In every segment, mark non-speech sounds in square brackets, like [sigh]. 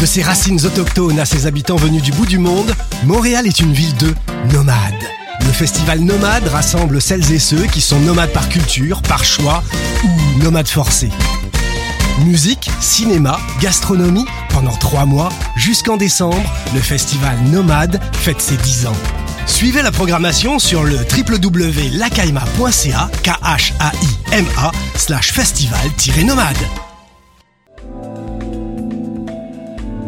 De ses racines autochtones à ses habitants venus du bout du monde, Montréal est une ville de nomades. Le festival Nomade rassemble celles et ceux qui sont nomades par culture, par choix ou nomades forcés. Musique, cinéma, gastronomie, pendant trois mois, jusqu'en décembre, le festival Nomade fête ses 10 ans. Suivez la programmation sur le www.lacaima.ca, k h a i m a slash festival-nomade.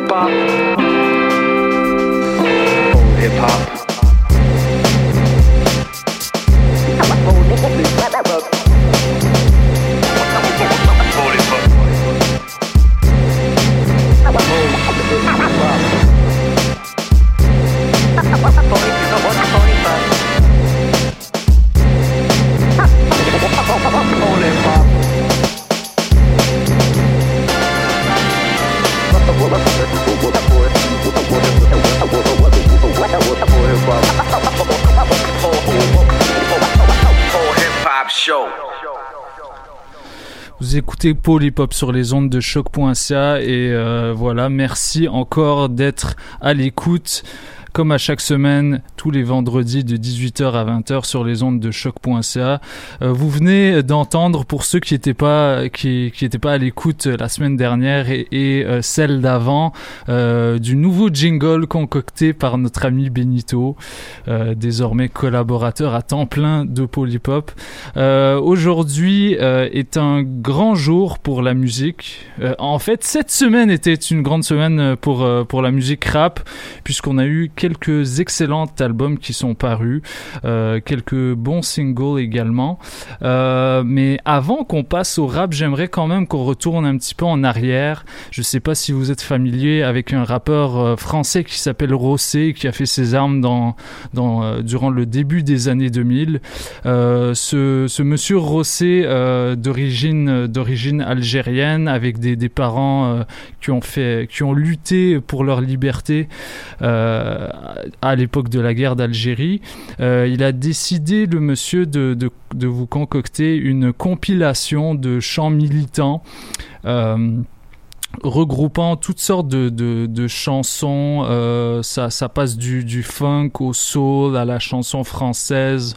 hip hop. Vous écoutez Hop sur les ondes de choc.ca et euh, voilà, merci encore d'être à l'écoute. Comme à chaque semaine, tous les vendredis de 18h à 20h sur les ondes de choc.ca. Euh, vous venez d'entendre, pour ceux qui n'étaient pas, qui, qui pas à l'écoute la semaine dernière et, euh, celle d'avant, euh, du nouveau jingle concocté par notre ami Benito, euh, désormais collaborateur à temps plein de Polypop. Euh, Aujourd'hui euh, est un grand jour pour la musique. Euh, en fait, cette semaine était une grande semaine pour, euh, pour la musique rap, puisqu'on a eu excellents albums qui sont parus, euh, quelques bons singles également. Euh, mais avant qu'on passe au rap, j'aimerais quand même qu'on retourne un petit peu en arrière. Je sais pas si vous êtes familier avec un rappeur euh, français qui s'appelle Rossé, qui a fait ses armes dans, durant le début des années 2000. Euh, ce, monsieur Rossé d'origine d'origine algérienne avec des, parents qui ont fait qui ont lutté pour leur liberté à l'époque de la guerre d'Algérie. Euh, il a décidé le monsieur de, vous concocter une compilation de chants militants. Euh, regroupant toutes sortes de, chansons. Euh, ça, passe du funk au soul à la chanson française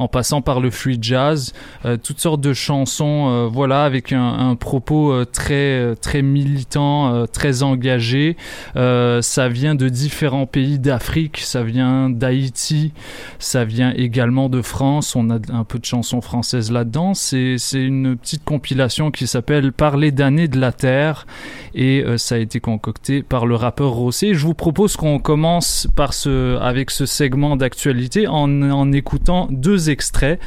en passant par le free jazz, euh, toutes sortes de chansons, euh, voilà, avec un, propos euh, très très militant, très engagé. Ça vient de différents pays d'Afrique, ça vient d'Haïti, ça vient également de France. On a un peu de chansons françaises là-dedans. C'est une petite compilation qui s'appelle Parler d'années de la terre et ça a été concocté par le rappeur Rossé. Je vous propose qu'on commence par ce avec ce segment d'actualité en, en écoutant deux extraits.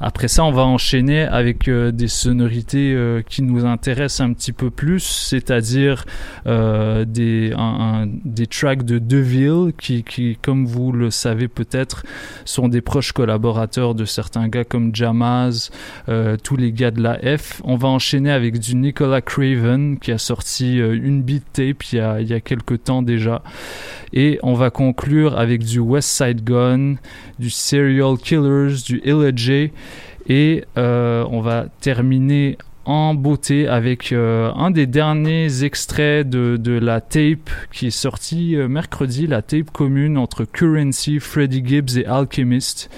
Après ça, on va enchaîner avec euh, des sonorités euh, qui nous intéressent un petit peu plus, c'est-à-dire euh, des, des tracks de Deville qui, qui, comme vous le savez peut-être, sont des proches collaborateurs de certains gars comme Jamaz, tous les gars de la F. On va enchaîner avec du Nicolas Craven qui a sorti une beat tape il y a, il y a quelques temps déjà. Et on va conclure avec du West Side Gun, du Serial Killers, du J. Et euh, on va terminer en beauté avec euh, un des derniers extraits de, de la tape qui est sortie euh, mercredi, la tape commune entre Currency, Freddie Gibbs et Alchemist.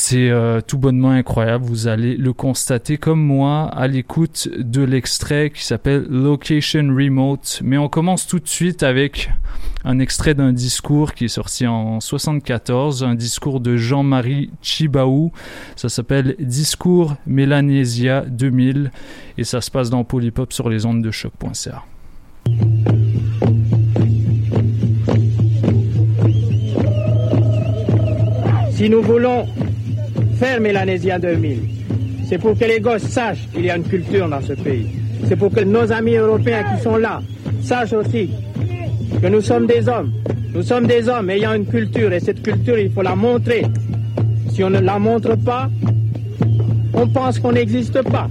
C'est euh, tout bonnement incroyable, vous allez le constater comme moi à l'écoute de l'extrait qui s'appelle Location Remote. Mais on commence tout de suite avec un extrait d'un discours qui est sorti en 74, un discours de Jean-Marie Chibaou. Ça s'appelle Discours Mélanésia 2000 et ça se passe dans Polypop sur les ondes de choc.ca. Si nous voulons faire Mélanésia 2000, c'est pour que les gosses sachent qu'il y a une culture dans ce pays. C'est pour que nos amis européens qui sont là sachent aussi que nous sommes des hommes. Nous sommes des hommes ayant une culture et cette culture, il faut la montrer. Si on ne la montre pas, on pense qu'on n'existe pas.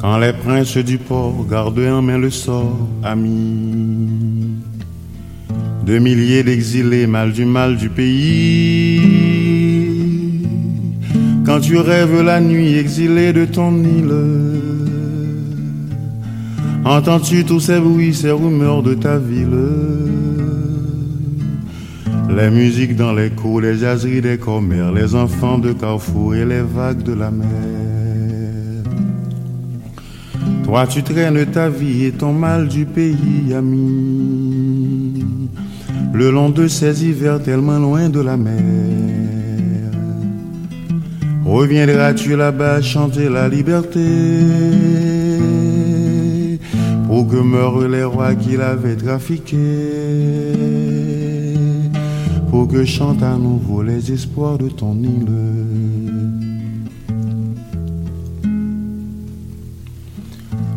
Quand les princes du port gardaient en main le sort, amis, de milliers d'exilés, mal du mal du pays. Quand tu rêves la nuit, exilé de ton île, entends-tu tous ces bruits, ces rumeurs de ta ville? Les musiques dans les cours, les jaseries des commères, les enfants de Carrefour et les vagues de la mer. Toi tu traînes ta vie et ton mal du pays, ami, le long de ces hivers tellement loin de la mer. Reviendras-tu là-bas chanter la liberté? Pour que meurent les rois qui l'avaient trafiqué, pour que chantent à nouveau les espoirs de ton île.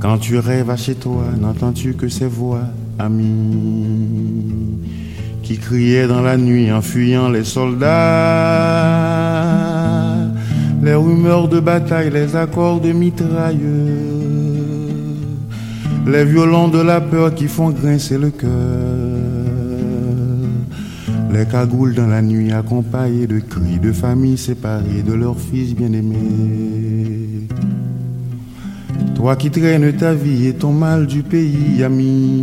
Quand tu rêves à chez toi, n'entends-tu que ces voix, amis, qui criaient dans la nuit en fuyant les soldats, les rumeurs de bataille, les accords de mitrailleux, les violons de la peur qui font grincer le cœur, les cagoules dans la nuit accompagnées de cris de familles séparées de leurs fils bien-aimés. Toi qui traînes ta vie et ton mal du pays, ami,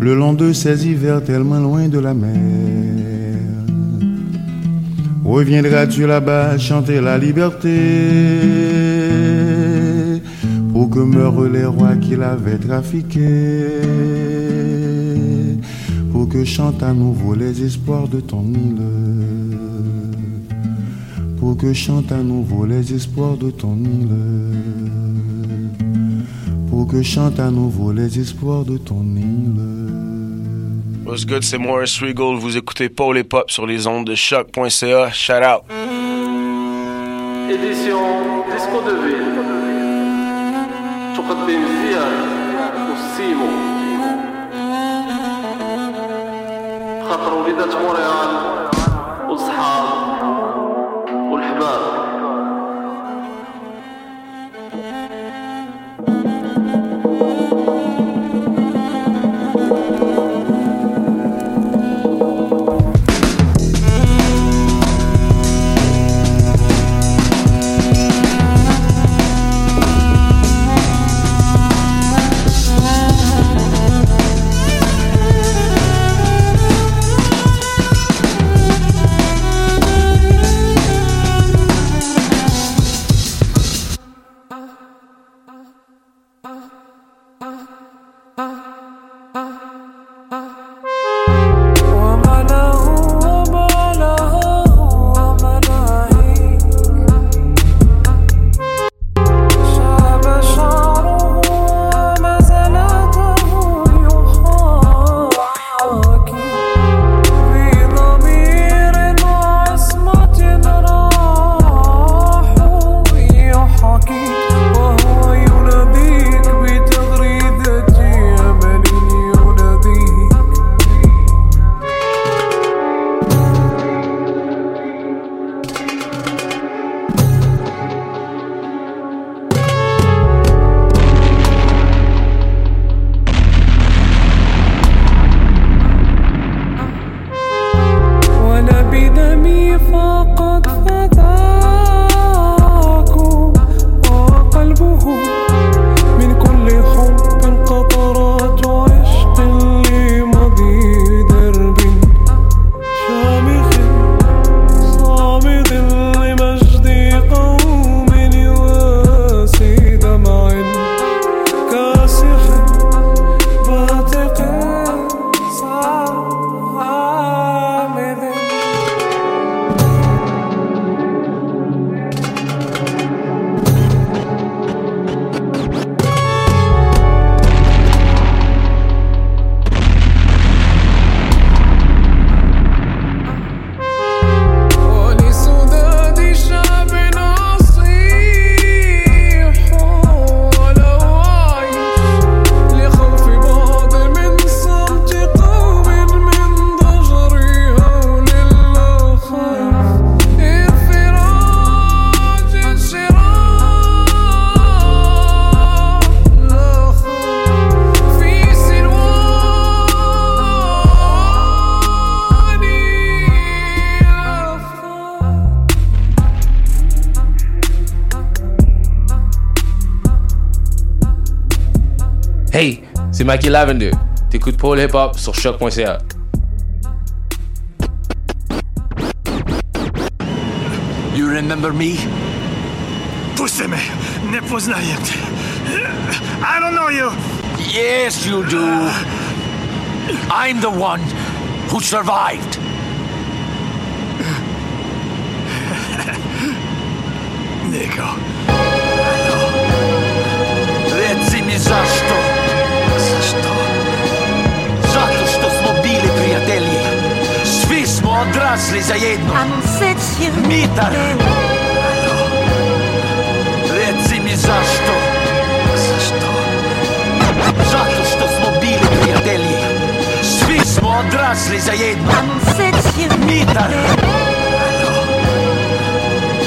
le long de ces hivers tellement loin de la mer. Reviendras-tu là-bas chanter la liberté? Pour que meurent les rois qui l'avaient trafiqué, pour que chantent à nouveau les espoirs de ton île pour que chantent à nouveau les espoirs de ton île. Pour que chantent à nouveau les espoirs de ton île. What's good, c'est Morris Regal. Vous écoutez Paul et Pop sur les ondes de choc.ca. Shout out. إديسيون ديسكو دو فيل تقدم زياد والسيمو خاطر وليدات مونريال والصحاب book. Mikey Lavender. T'écoutes Paul Hip Hop sur choc.ca. You remember me? Pussy poznaję cię. I don't know you. Yes, you do. I'm the one who survived. Nico. Odrasli zajedno. Mitar. Reci mi zašto? Zašto? Zato što smo bili prijatelji. Svi smo odrasli zajedno. Mitar.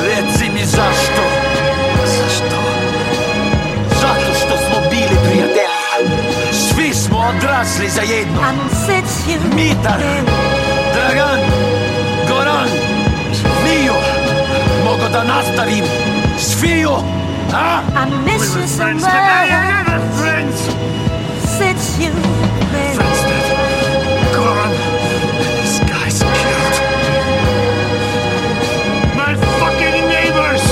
Reci mi zašto? Zašto? Zato što smo bili prijatelji. Svi smo odrasli zajedno. Mitar. Dragan. Da nastavim. Svio. A? I miss you so much. friends. Since you Friends that Goran. This guy's killed. My fucking neighbors.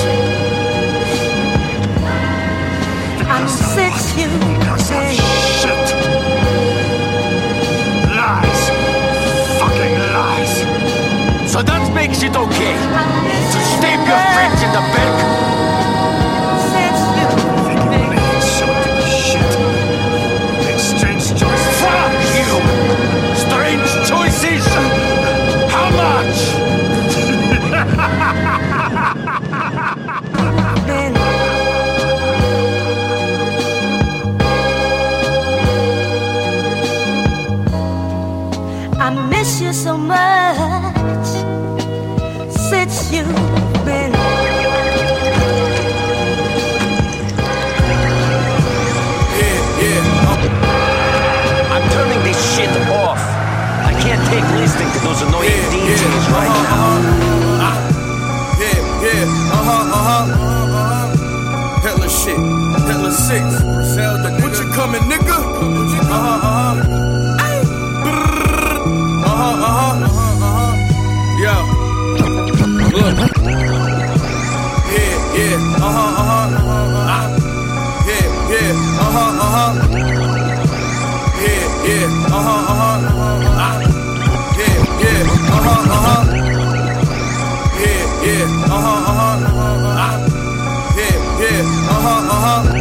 I'm since you Because of shit. Lies. Fucking lies. So that makes it okay to stab your friends in the back. Six. What you coming, nigga? Uh huh, uh huh. Uh huh, uh huh, uh huh. Yo, look. Yeah, yeah, uh huh, uh huh. Ah. Yeah, yeah, uh huh, uh huh. Yeah, yeah, uh huh, uh huh. Ah. Yeah, yeah, uh huh, uh huh. Yeah, yeah, uh huh, uh huh. Ah. Yeah, yeah, uh huh, uh huh.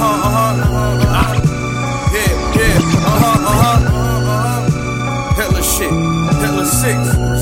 Uh-huh, uh-huh. Yeah, yeah, uh-huh, uh-huh. Hitler shit, Hitler six.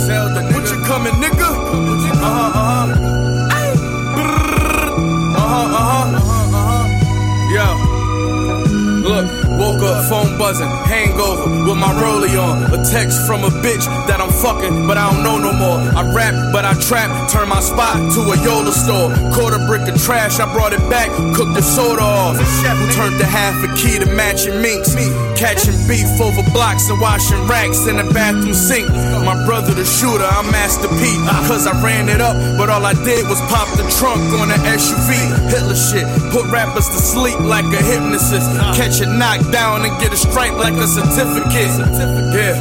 Buzzing, hangover with my rollie on. A text from a bitch that I'm fucking, but I don't know no more. I rap, but I trap, turn my spot to a Yola store. A brick of trash, I brought it back, cooked the soda off. Who turned the half a key to matching minks? Catching beef over blocks and washing racks in the bathroom sink. My brother the shooter, I'm Master P. Cause I ran it up, but all I did was pop the trunk on the SUV. Hitler shit, put rappers to sleep like a hypnotist. Catch a knockdown and get a like a certificate. Yeah.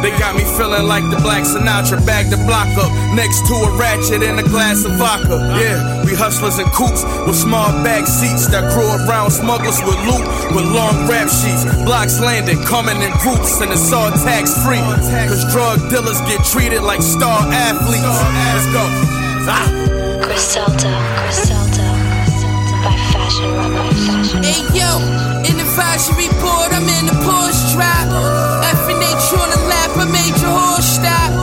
They got me feeling like the Black Sinatra, bag the block up next to a ratchet and a glass of vodka. Yeah, we hustlers and coops with small bag seats that grow around smugglers with loot with long rap sheets. Blocks landing, coming in groups, and it's all tax free. Cause drug dealers get treated like star athletes. Let's go. Ah. Griselda, Griselda, Hey yo, in the advisory board, I'm in the Porsche trap. F and H on the lap, I made your horse stop.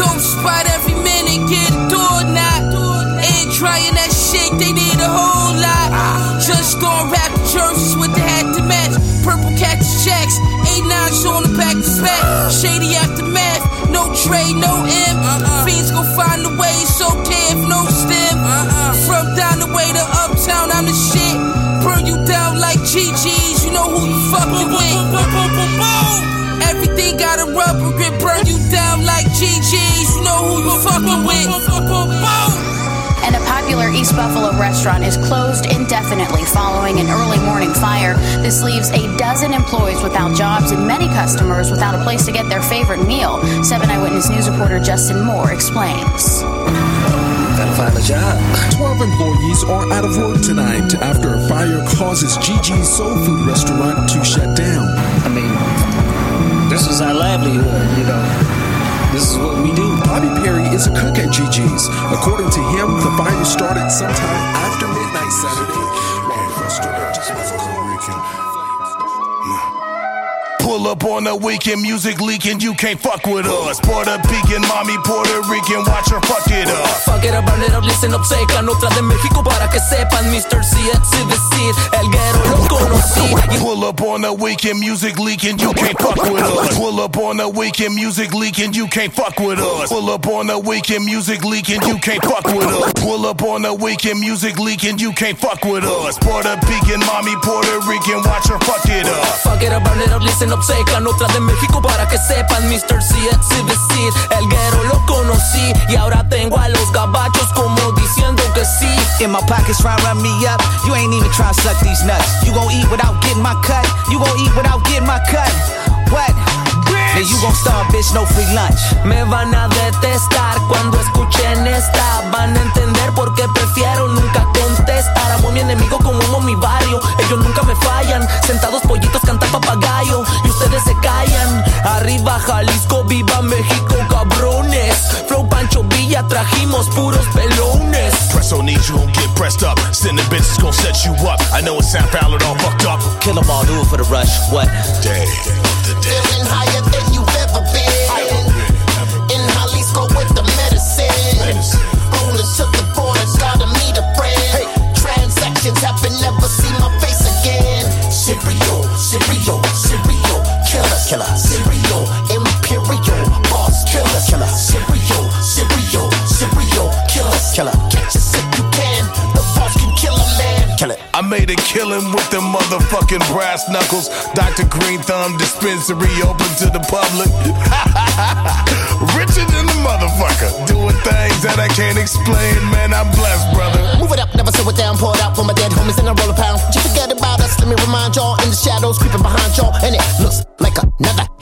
Don't spot every minute, get a door. Ain't trying that shit, they need a whole lot. Just on rap jerseys with the hat to match. Purple cactus checks, eight nines on the back to back. Shady aftermath, no Dre, no M. Uh-uh. Fiends gon' find a way, it's okay if no stem. Uh-uh. From down the way to uptown, I'm the GG's, you know who you fucking with. And a popular East Buffalo restaurant is closed indefinitely following an early morning fire. This leaves a dozen employees without jobs and many customers without a place to get their favorite meal. 7 Eyewitness News reporter Justin Moore explains. Gotta find a job. 12 employees are out of work tonight after a fire causes Gigi's Soul Food restaurant to shut down. I mean, this is our livelihood, you know. This is what we do. Bobby Perry is a cook at GG's. According to him, the fire started sometime after midnight Saturday. Pull up on the weekend, music leaking, you can't fuck with us. Puerto Rican, mommy Puerto Rican, watch her fuck it up. Fuck it up, burn it up, listen up, secan otra de México para que sepan, Mr. C, the seed, el guero lo conocí. Pull up on the weekend, music leaking, you can't fuck with us. Pull up on the weekend, music leaking, you can't fuck with us. Pull up on the weekend, music leaking, you can't fuck with us. Pull up on the weekend, music leaking, you can't fuck with us. Puerto Rican, mommy Puerto Rican, watch her fuck it up. Fuck it up, burn it up, listen up, secan otra de México para que sepan, Mr. C, seed, el guero lo conocí y ahora tengo a los gabachos como diciendo que sí. In my pockets, try run me up. You ain't even try to suck these nuts. You gon' eat without getting my cut. You gon' eat without getting my cut. What? You gon' starve, bitch, no free lunch. Me van a detestar cuando escuchen esta. Van a entender por qué prefiero nunca contestar. Amo a mi enemigo como amo mi barrio. Ellos nunca me fallan. Sentados pollitos cantan papagayo. Y ustedes se callan. Arriba Jalisco, viva México, cabrones. Flow Pancho Villa, trajimos puros pelones. Presso needs you get pressed up. Sending bitches gon' set you up. I know it sound foul and all fucked up. Kill 'em all, do it for the rush. What? Day. Motherfucking brass knuckles. Dr. Green Thumb dispensary open to the public. [laughs] Richer than the motherfucker. Doing things that I can't explain, man. I'm blessed, brother. Move it up, never slow it down, pour it out for my dead homies and I roll a pound. You forget about us, let me remind y'all in the shadows creeping behind y'all, and it looks like another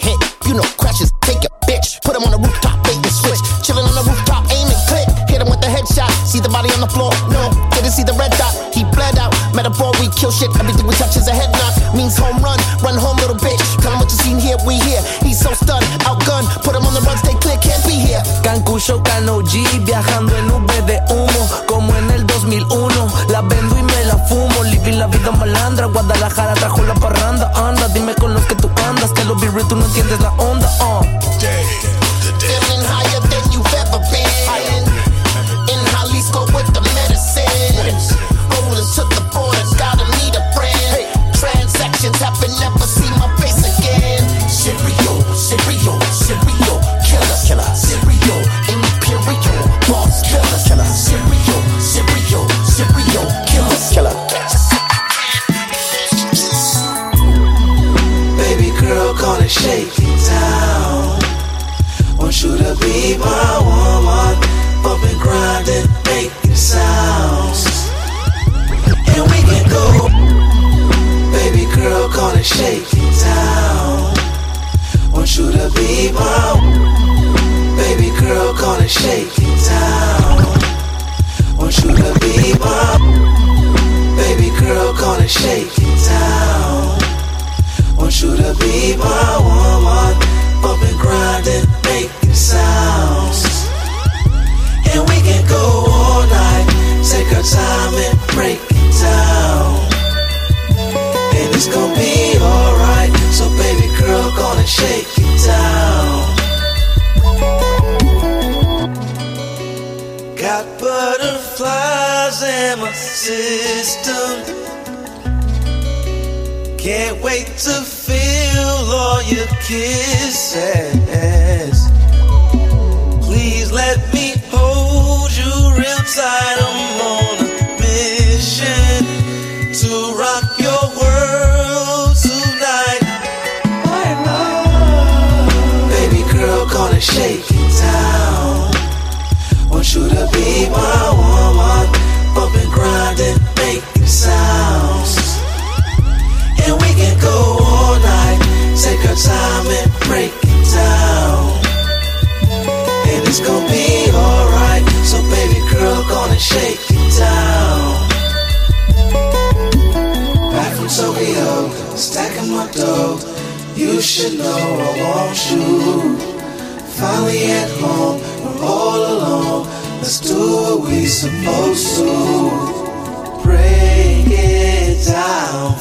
Let's do what we supposed to. Break it down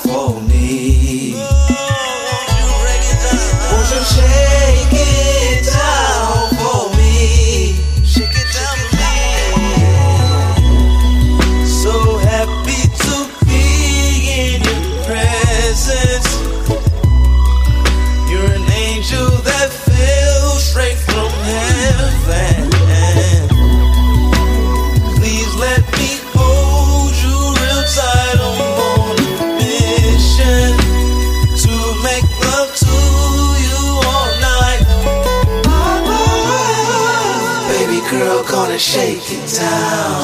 shake it down.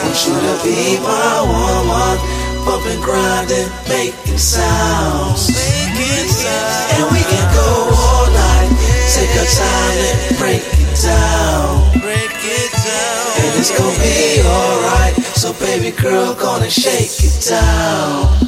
Want you to be my woman, bumping, grinding, making sounds. And we can go all night, take our time and break it down. Break it down. And it's gonna be alright. So baby girl, gonna shake it down.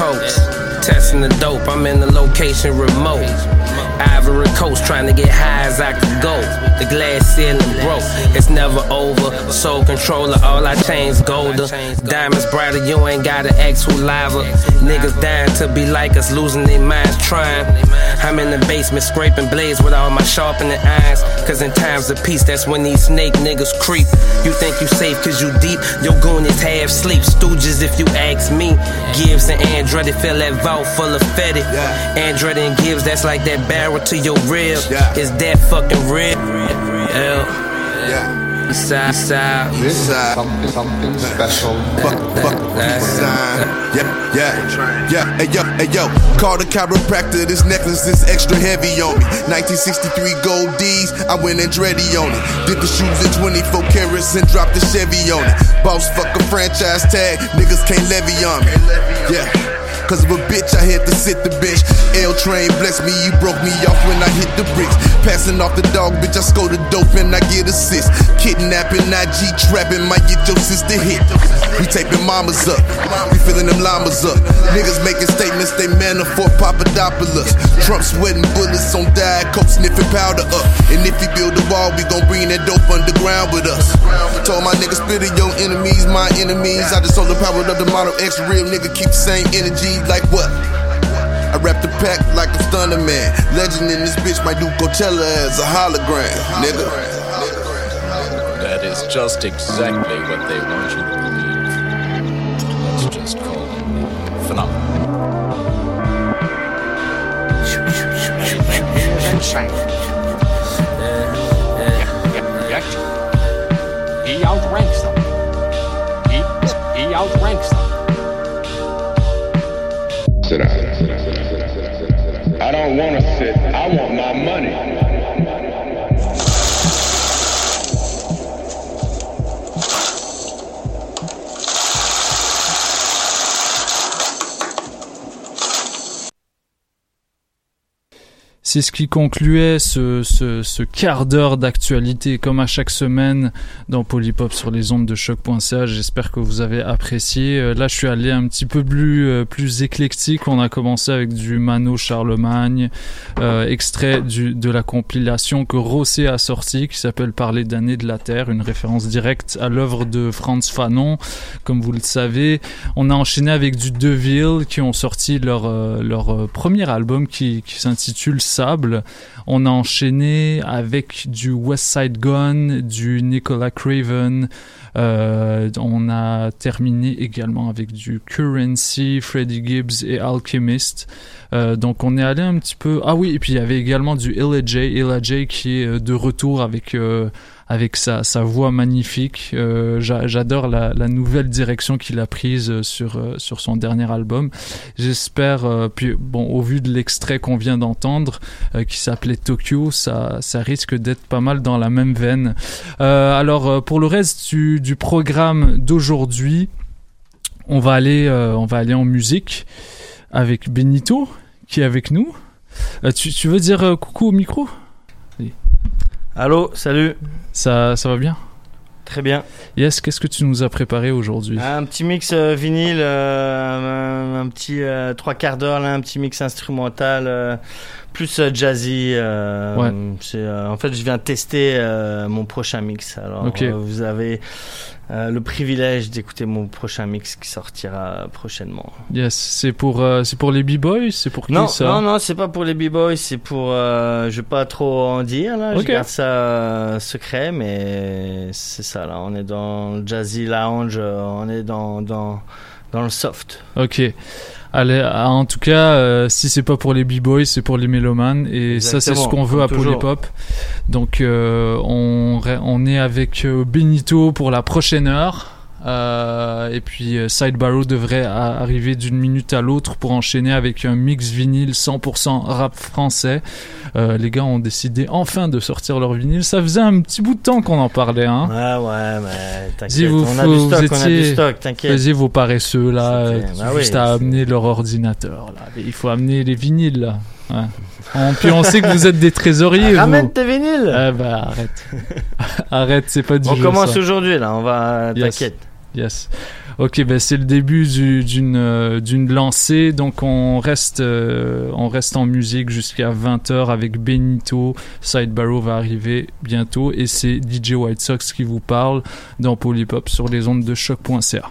Coats. Testing the dope. I'm in the location remote. Ivory Coast trying to get high as I could go. The glass ceiling broke. It's never over. Soul controller, all I change golder. Diamonds brighter, you ain't gotta ask who liver. Niggas dying to be like us, losing their minds trying. I'm in the basement scraping blades with all my sharpening irons. Cause in times of peace, that's when these snake niggas creep. You think you safe cause you deep, your goon is half sleep. Stooges if you ask me. Gibbs and Andretti fill that vault full of fetty. Andretti and Gibbs, that's like that barrel to your rib. Is that fucking real? Yeah. Side, side. This is something, something special. Fuck, fuck, sign. Yeah, yeah, yeah. Hey yo, hey yo. Call the chiropractor. This necklace is extra heavy on me. 1963 gold D's. I went Andretti on it. Did the shoes in 24 carats and dropped the Chevy on it. Boss fuck a franchise tag. Niggas can't levy on me. Yeah. Cause of a bitch, I had to sit the bitch. L train bless me, you broke me off when I hit the bricks. Passing off the dog, bitch, I score the dope and I get assist. Kidnapping, IG trapping, might get your sister hit. We taping mamas up, we filling them llamas up. Niggas making statements, they manna for Papadopoulos. Trump sweating bullets on diet coke, sniffing powder up. And if he build a wall, we gon' bring that dope underground with us. Told my niggas, spit it, your enemies, my enemies. I just sold the power of the model X, real nigga, keep the same energy like what? I rap the pack like a stunner man. Legend in this bitch might do Coachella as a hologram, nigga. That is just exactly what they want you to believe. Let's just call it phenomenal. He outranks them. He, he outranks them. I don't want to sit. I want my money. C'est ce qui concluait ce, quart d'heure d'actualité, comme à chaque semaine dans Polypop sur les ondes de choc.ca. J'espère que vous avez apprécié. Euh, là, je suis allé un petit peu plus, euh, plus éclectique. On a commencé avec du Mano Charlemagne, euh, extrait de la compilation que Rossé a sorti, qui s'appelle Parler d'années de la Terre, une référence directe à l'œuvre de Franz Fanon, comme vous le savez. On a enchaîné avec du Deville, qui ont sorti leur, premier album qui, qui s'intitule On a enchaîné avec du West Side Gun, du Nicolas Craven. Euh, on a terminé également avec du Currency, Freddie Gibbs et Alchemist. Euh, donc on est allé un petit peu. Ah oui, et puis il y avait également du Illa qui est euh, de retour avec avec sa, sa voix magnifique. Euh, j'a- J'adore la, la nouvelle direction qu'il a prise sur euh, sur son dernier album. J'espère. euh, puis bon, au vu de l'extrait qu'on vient d'entendre, euh, qui s'appelait Tokyo, ça ça risque d'être pas mal dans la même veine. Euh, alors euh, pour le reste du, du programme d'aujourd'hui, on va aller euh, on va aller en musique avec Benito qui est avec nous. Euh, tu, tu veux dire euh, coucou au micro? Allô, salut. Ça, ça va bien Très bien. Yes, qu'est-ce que tu nous as préparé aujourd'hui Un petit mix euh, vinyle, euh, un, un petit euh, trois quarts d'heure, là, un petit mix instrumental, plus euh, jazzy. euh, Ouais. euh, en fait, je viens tester euh, mon prochain mix. Alors, vous avez le privilège d'écouter mon prochain mix qui sortira prochainement. Yes, c'est pour, c'est pour les b-boys? C'est pour qui Non, ça? non, non, c'est pas pour les b-boys, c'est pour. je vais pas trop en dire là, Ok. je garde ça secret, mais c'est ça là. On est dans le jazzy lounge, on est dans dans dans le soft. Ok. Allez, ah, en tout cas, euh, si c'est pas pour les b-boys, c'est pour les mélomanes. Et ça, c'est ce qu'on veut à. Polypop. Donc, euh, on, on est avec euh, Benito pour la prochaine heure. Euh, et puis euh, Side Barrow devrait arriver d'une minute à l'autre pour enchaîner avec un mix vinyle 100% rap français. Euh, les gars ont décidé enfin de sortir leur vinyle. Ça faisait un petit bout de temps qu'on en parlait. Hein. Ouais, ouais, mais t'inquiète, vous, on a du stock, on a du étiez- stock, t'inquiète. Vas-y, vos paresseux là, bah juste oui, à amener leur ordinateur là. Il faut amener les vinyles là. Ouais. On- puis on sait que vous êtes des trésoriers. [laughs] Ramène vous. tes vinyles. Ah bah arrête. [laughs] arrête, c'est pas du On jeu, commence aujourd'hui là, on va Yes. t'inquiète. Yes. Ok, ben c'est le début euh, d'une lancée, donc on reste euh, on reste en musique jusqu'à 20h avec Benito. Side Barrow va arriver bientôt et c'est DJ White Sox qui vous parle dans Polypop sur les ondes de choc.ca.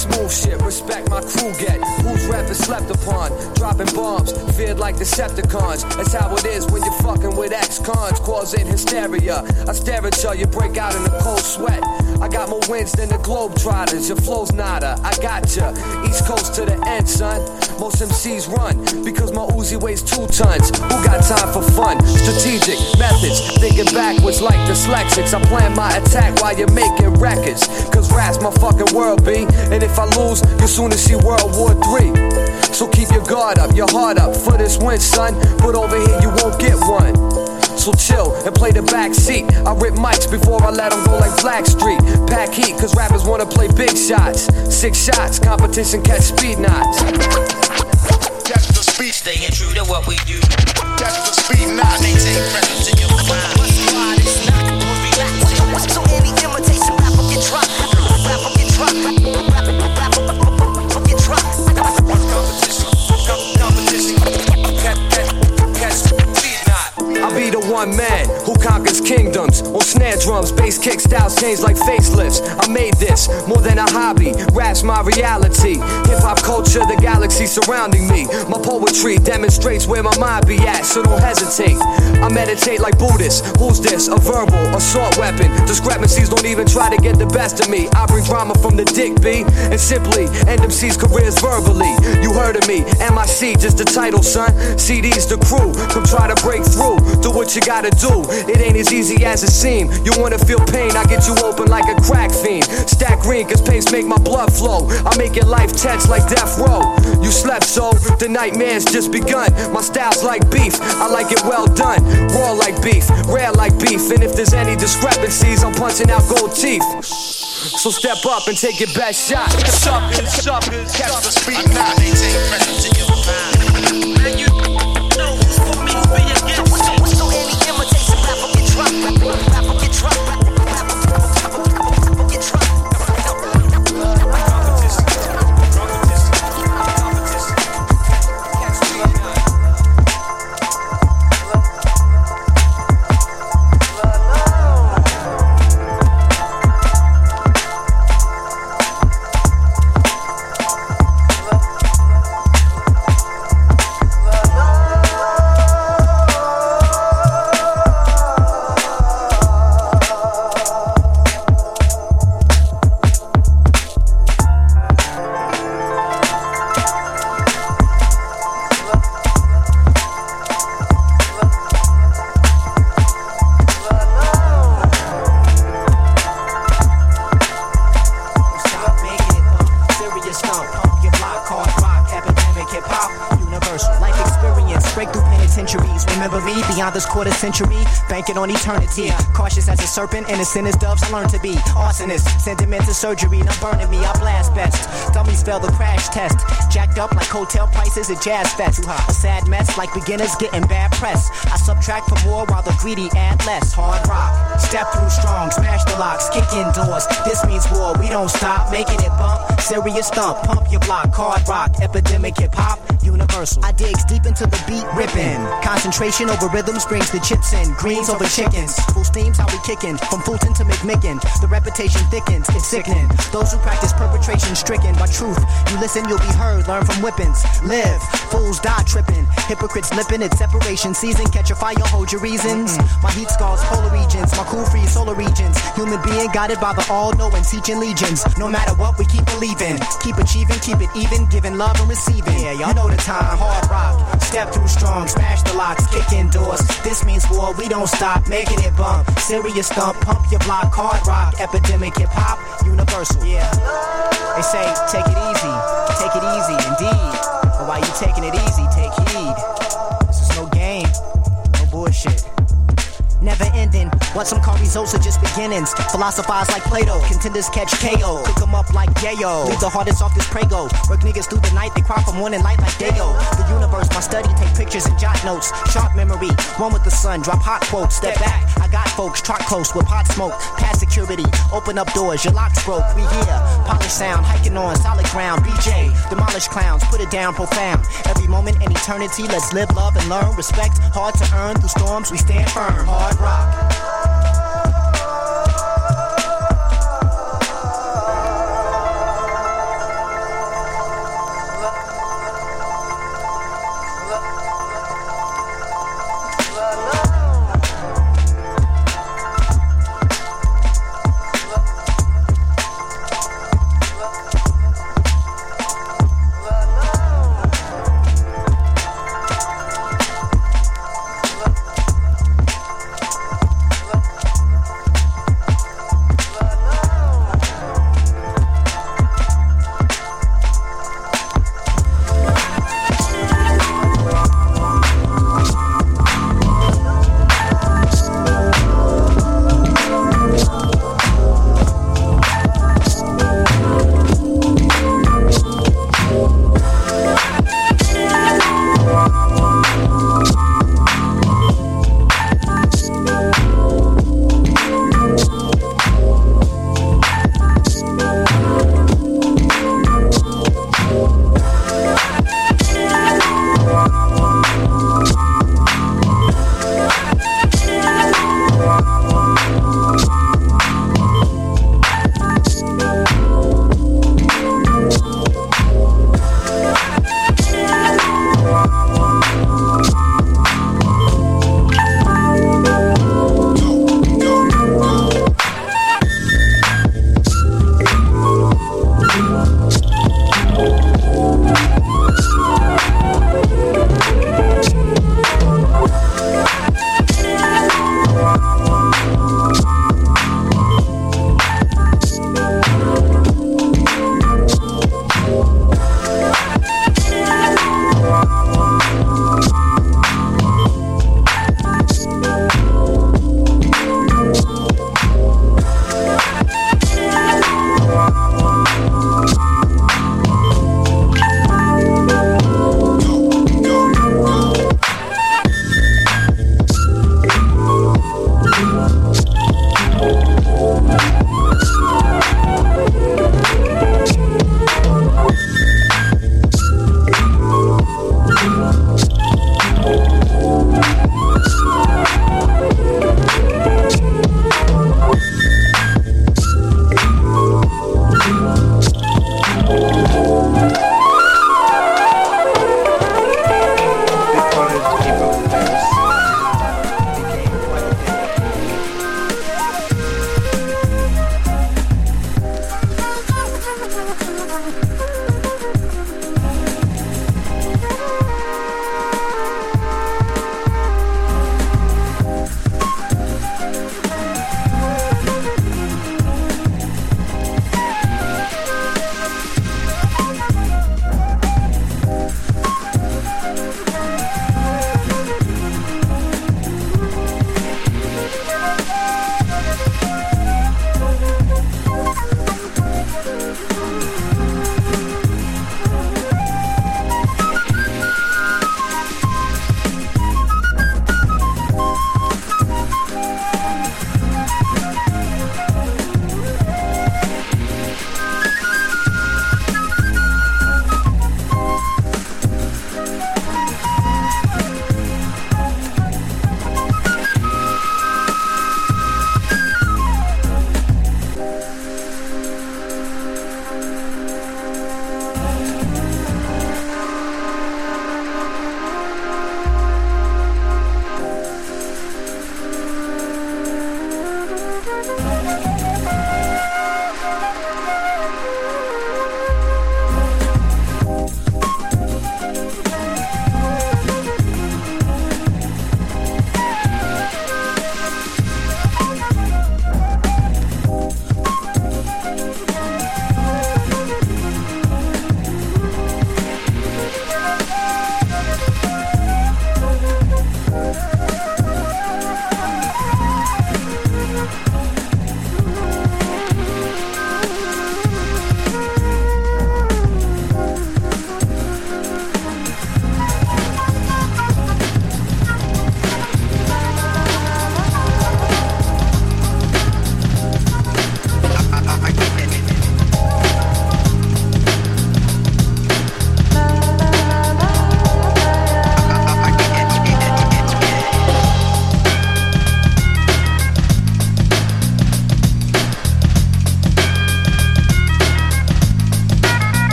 Smooth shit, respect my crew get. Who's is slept upon? Dropping bombs, feared like Decepticons. That's how it is when you're fucking with ex-cons, causing hysteria. I stare at you, you break out in a cold sweat. I got more wins than the Globetrotters. Your flow's nada, I got ya. East Coast to the end, son. Most MCs run because my Uzi weighs two tons. Who got time for fun? Strategic methods, thinking backwards like dyslexics. I plan my attack while you're making records. Cause rap's my fucking world, B. And if I lose, you'll soon see World War III. So keep your guard up, your heart up for this win, son. But over here, you won't get one. So chill and play the back seat. I rip mics before I let them go like Blackstreet. Pack heat, cause rappers wanna play big shots. Six shots, competition catch speed knots. That's the speed. Staying true to what we do. That's the speed knot. Maintain presence in your mind. One man kingdoms on snare drums, bass kick styles change like facelifts. I made this more than a hobby, rap's my reality. Hip hop culture, the galaxy surrounding me. My poetry demonstrates where my mind be at, so don't hesitate. I meditate like Buddhists. Who's this? A verbal assault weapon. Discrepancies don't even try to get the best of me. I bring drama from the dick B and simply end MC's careers verbally. You heard of me, MIC, just the title, son. CD's the crew, come try to break through. Do what you gotta do. It ain't as easy as it seems. You wanna feel pain, I get you open like a crack fiend. Stack green, cause pace make my blood flow. I make your life tense like death row. You slept so, the nightmare's just begun. My style's like beef, I like it well done. Raw like beef, rare like beef. And if there's any discrepancies, I'm punching out gold teeth. So step up and take your best shot. Suckers, suckers, catch the speed mind. On eternity. Cautious as a serpent. Innocent as doves. I learned to be. Arsonist. Send him into surgery. Not burning me. I blast best. Dummies fail the crash test. Jacked up like hotel prices at Jazz Fest. A sad mess like beginners getting bad press. I subtract for more while the greedy add less. Hard rock. Step through strong. Smash the locks. Kick in doors. This means war. We don't stop making it bump. Serious thump. Pump your block. Hard rock. Epidemic hip hop. Universal. I digs deep into the beat. Ripping. Concentration over rhythms brings the chips in. Greens over chickens. Full steam's how we kicking. From Fulton to McMicken. The reputation thickens. It's sickening. Those who practice perpetration stricken by truth. You listen, you'll be heard. Learn from whippings. Live. Fools die tripping. Hypocrites lipping. It's separation season. Catch a fire. Hold your reasons. Mm-hmm. My heat scars polar regions. My cool free solar regions. Human being guided by the all knowing teaching legions. No matter what, we keep believing. Keep achieving. Keep it even. Giving love and receiving. Yeah, y'all know the time. Hard rock. Step through strong. Smash the locks. Kick in doors. This means war. We don't stop. Making it bump. Serious thump. Pump your block. Hard rock. Epidemic hip hop. Universal. Yeah. They say take it easy. Take it easy. Indeed. But while you taking it easy, take heed. This is no game. No bullshit. Never ending. What some call results are just beginnings. Philosophize like Plato. Contenders catch KO. Cook 'em up like Yayo. Leave the hardest off this prego. Work niggas through the night. They cry for morning light like Dayo. The universe, my study. Take pictures and jot notes. Sharp memory. One with the sun. Drop hot quotes. Step back. I got folks. Trot close with hot smoke. Pass security. Open up doors. Your locks broke. We here. Polished sound. Hiking on solid ground. BJ. Demolish clowns. Put it down profound. Every moment in eternity. Let's live, love, and learn. Respect. Hard to earn. Through storms. We stand firm. Hard rock.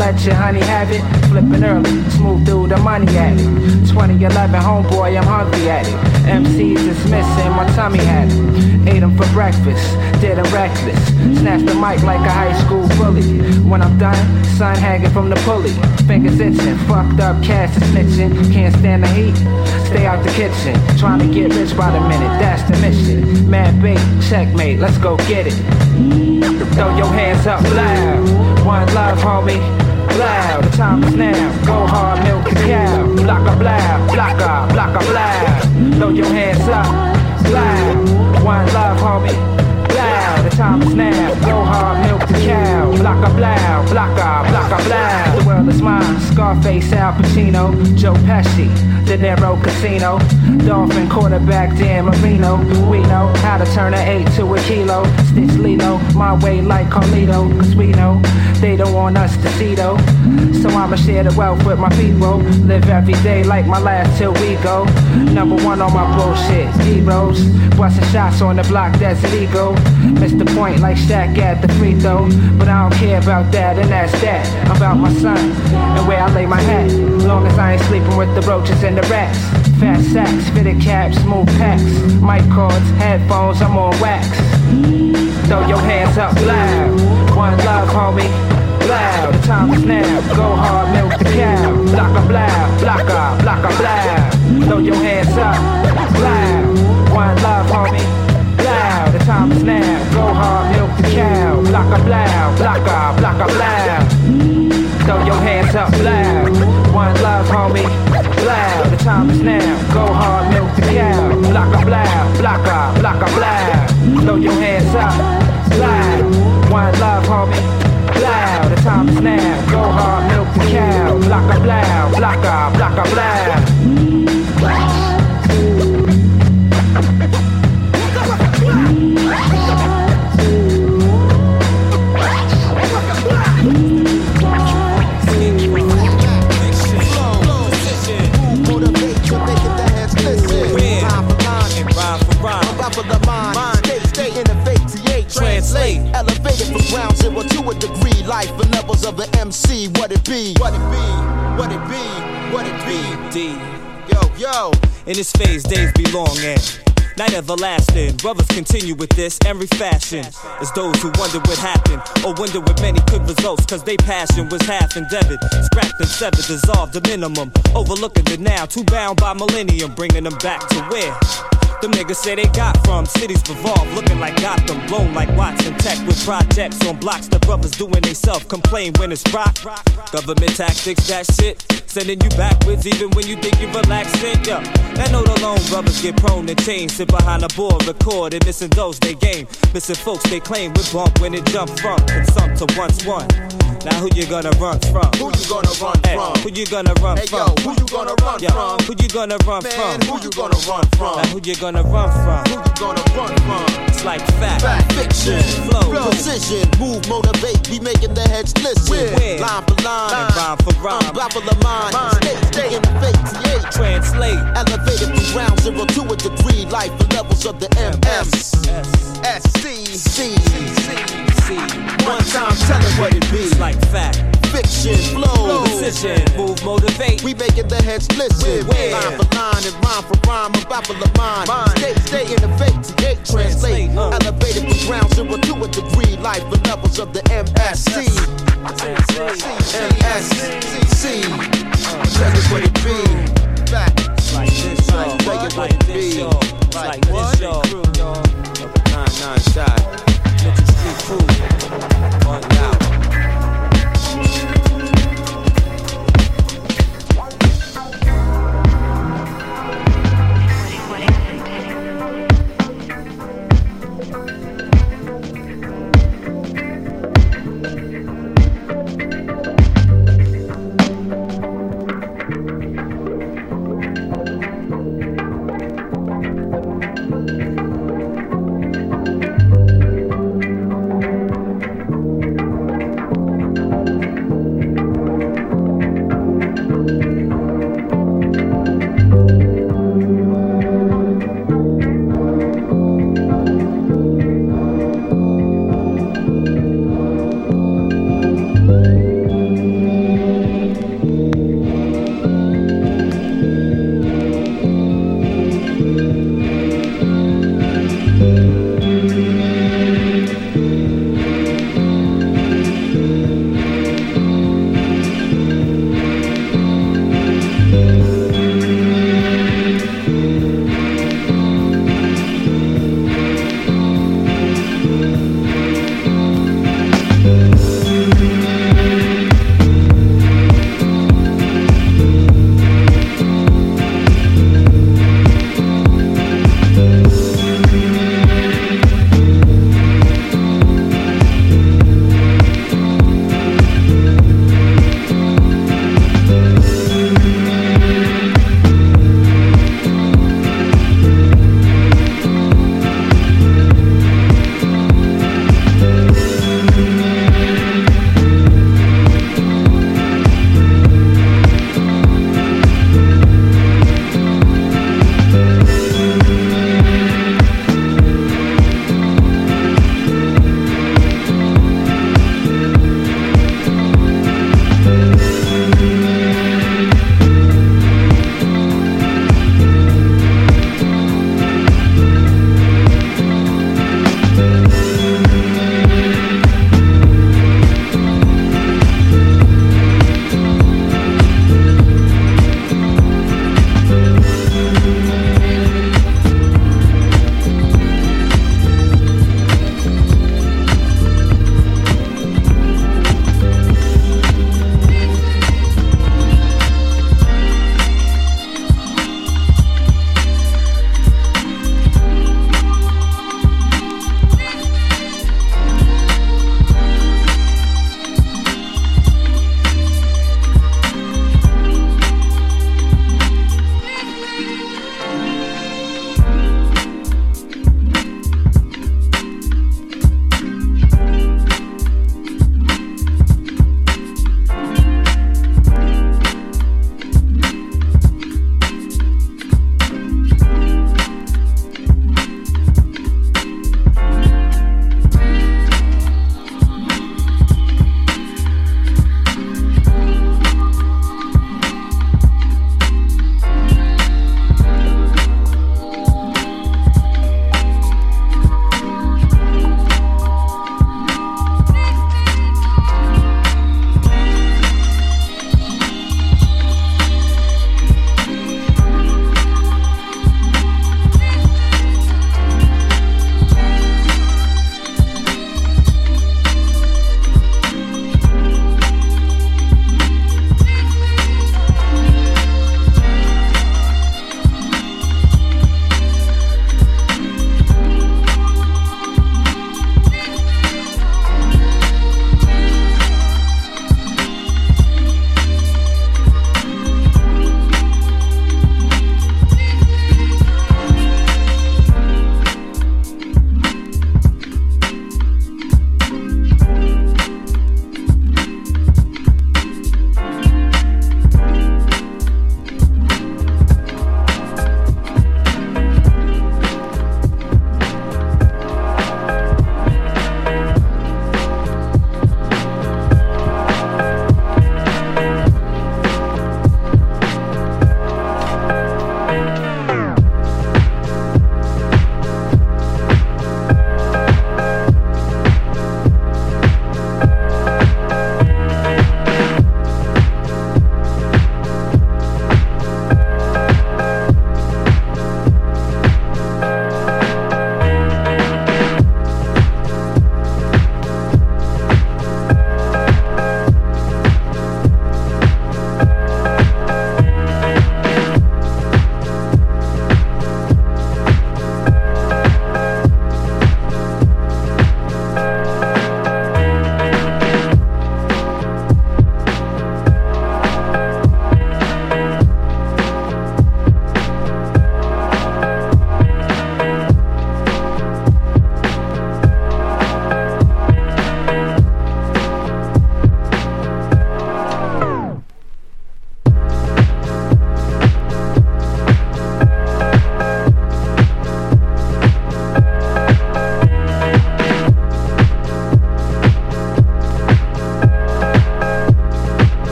Let your honey have it? Flipping early, smooth through the money at it. 2011, homeboy, I'm hungry at it. MCs is missing, my tummy had it. Ate them for breakfast, did them reckless. Snatched the mic like a high school bully. When I'm done, sun hanging from the pulley. Fingers itching, fucked up cash is snitching. Can't stand the heat, stay out the kitchen. Trying to get rich by the minute, that's the mission. Mad bait, checkmate, let's go get it. Throw your hands up loud. One love, homie. Loud, the time is now. Go hard, milk the cow. Block a blow, block a, block a blow. Throw your hands up loud. One love, homie. Loud, the time is now. Go hard, milk the cow. Block a blow, block a, block a blow. The world is mine. Scarface, Al Pacino, Joe Pesci, De Niro Casino, Dolphin quarterback Dan Marino. We know how to turn an eight to a kilo. Stitch Lilo, my way like Carlito, cause we know they don't want us to see though. So I'ma share the wealth with my people. Live every day like my last till we go. Number one on my bullshit, heroes. Busting shots on the block, that's illegal. Miss the point like Shaq at the free throw. But I don't care about that, and that's that. About my son and where I lay my hat. Long as I ain't sleeping with the roaches and the rats. Fat sacks, fitted caps, smooth packs. Mic cords, headphones, I'm on wax. Throw your hands up loud. One love, homie. Loud, the time is now. Go hard, milk the cow. Block a blow, block a, block a. Throw your hands up loud. One love, homie. Loud, the time is now. Go hard, milk the cow. Block a blow, block a, block a. Throw your hands up loud. One love, homie. Time is now. Go hard, milk the cow. Block a blow, block a, block a blow. Throw your hands up loud. One love, homie. Loud, the time is now. Go hard, milk the cow. Block a blow, block a, block a blow. To a degree. Life and levels of the MC. What it be? What it be? What it be? What it be? D. Yo, yo. In this phase, days be long and night everlasting. Brothers continue with this every fashion. As those who wonder what happened, or wonder what many could results, cause they passion was half endeavored. Scrapped and severed, dissolved the minimum. Overlooking the now, too bound by millennium, bringing them back to where? Them niggas say they got from cities revolve, looking like Gotham, blown like Watson Tech with projects on blocks. The brothers doing they self complain when it's rock. Government tactics, that shit. Sending you backwards even when you think you're relaxing. Yeah, that note alone, brothers get prone to change. Behind a board, record and missing those they game. Missing folks they claim with bump when it jump from and some to once one. Now who you gonna run from? Who you gonna run Hey, from? Who you gonna run Hey, from? yo, who you gonna run Yeah, from? Who you gonna run Man, from? who you gonna run from? Now who you gonna run from? Who you gonna run from? It's like fact, Fact, fiction, flow, precision, move, motivate, be making the heads listen. Where? Line for line, and rhyme for rhyme. Unravel the mind, stay, stay in the face, yeah. Translate, Elevated from ground zero to a degree, life and levels of the MS. S C C C. One time, tell it what it be. It's like fact, Fiction, flow, precision, move, motivate. We making the heads listen. Where? Line for line and rhyme for rhyme, unravel the mind. Stay, stay in the face, yeah. Translate, uh. elevated from ground zero to a degree, life and levels of the MSC. MSC. Tell it what it be. Back. It's like this, y'all. You what like this, y'all. It's like this, y'all. Nine nine shot. Mental street crew. On out.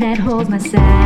That holds my sight.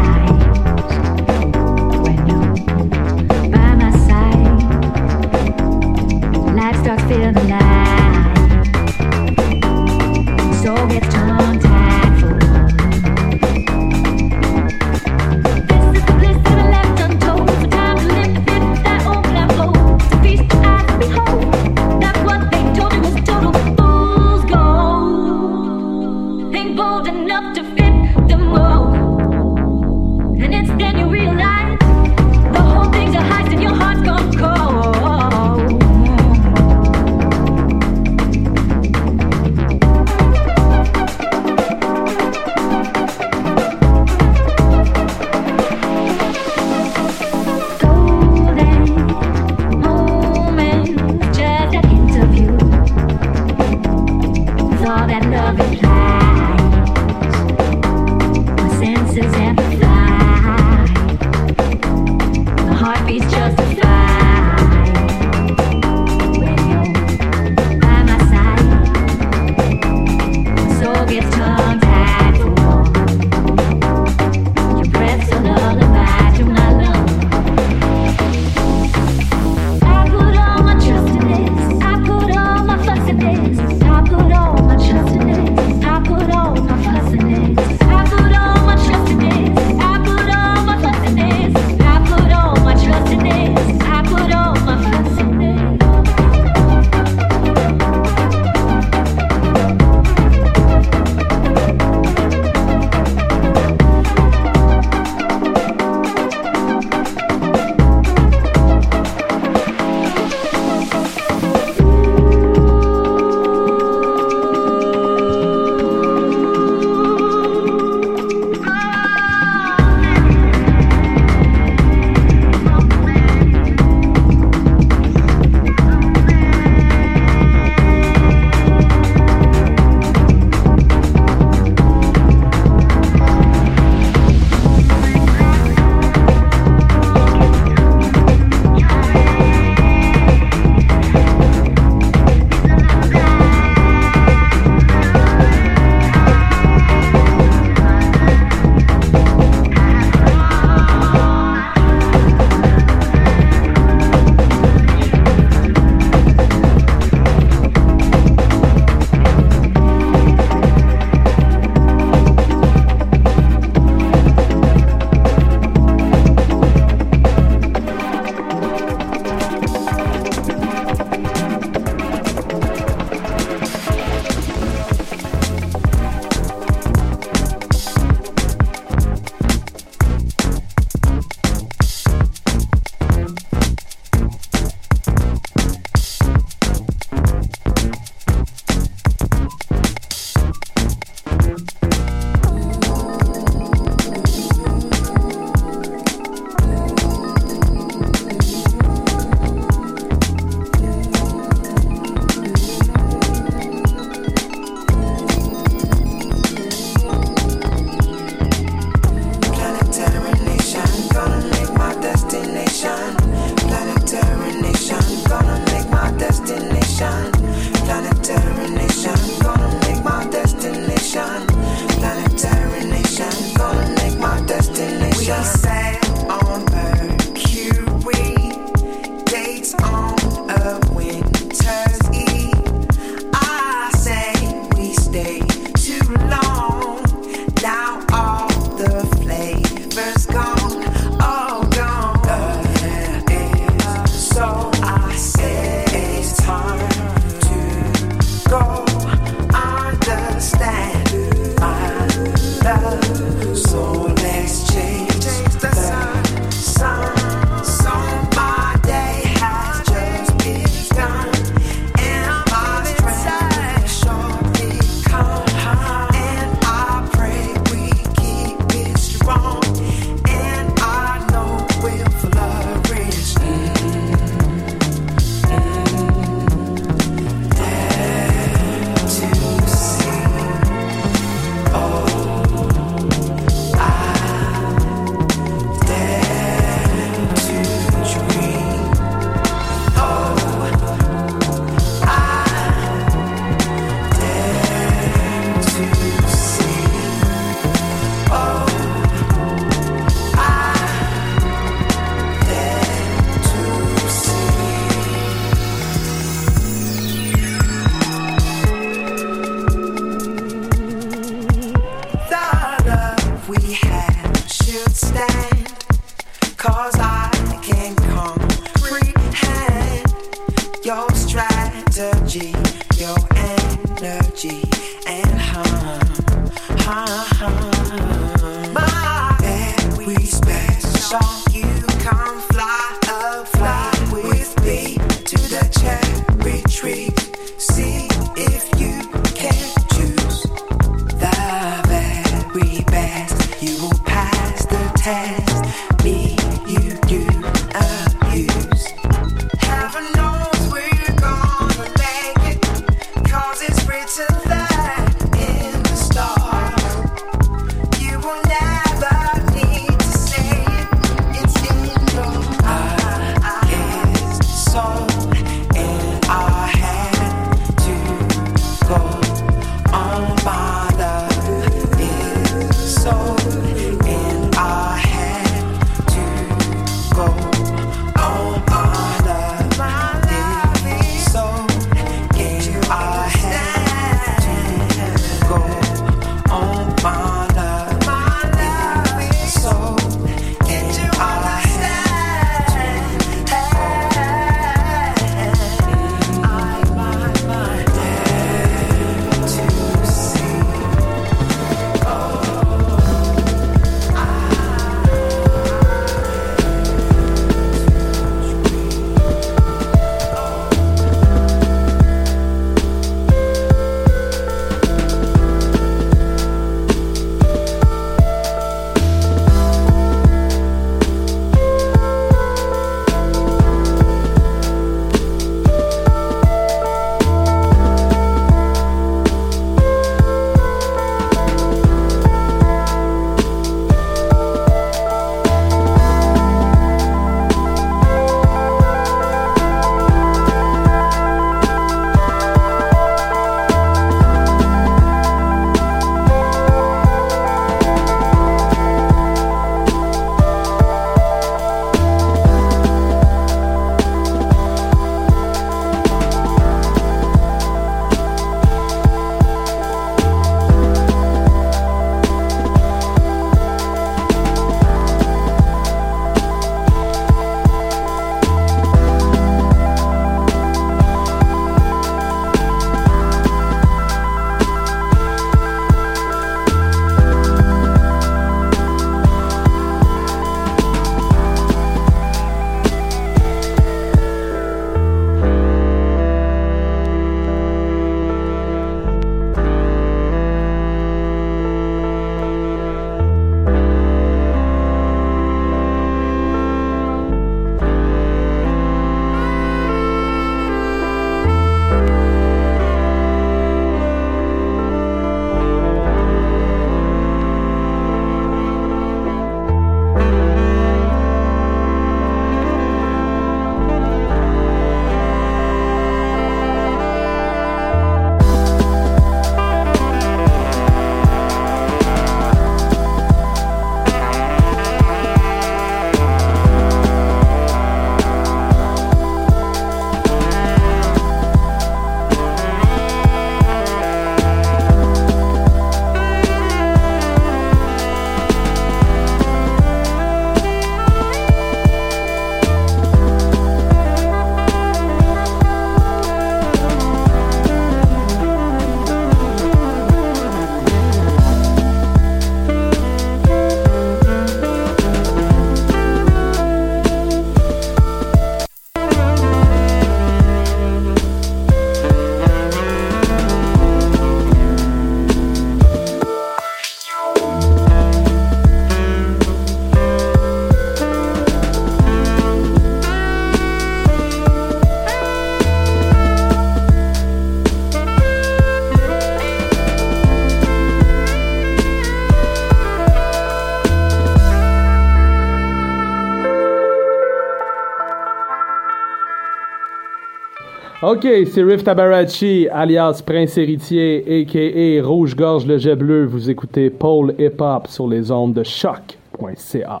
Ok, c'est Riff Tabarachi, alias Prince Héritier, a.k.a. Rouge-Gorge le Jet Bleu. Vous écoutez Paul Hip Hop sur les ondes de choc.ca.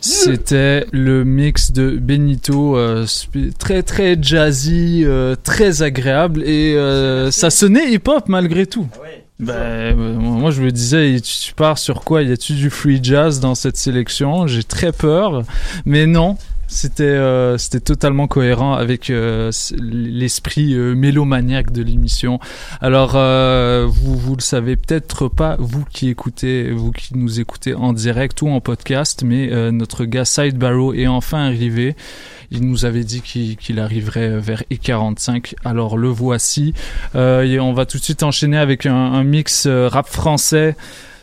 C'était le mix de Benito, euh, très très jazzy, euh, très agréable et euh, ça sonnait hip-hop malgré tout. Ben, moi je me disais, tu, tu pars sur quoi? Y a-tu du free jazz dans cette sélection? J'ai très peur, mais non. C'était euh, c'était totalement cohérent avec euh, l'esprit euh, mélomaniaque de l'émission. Alors euh, vous vous le savez peut-être pas vous qui écoutez vous qui nous écoutez en direct ou en podcast, mais euh, notre gars Side Barrow est enfin arrivé. Il nous avait dit qu'il arriverait vers E45. Alors le voici. Euh, et on va tout de suite enchaîner avec un, un mix rap français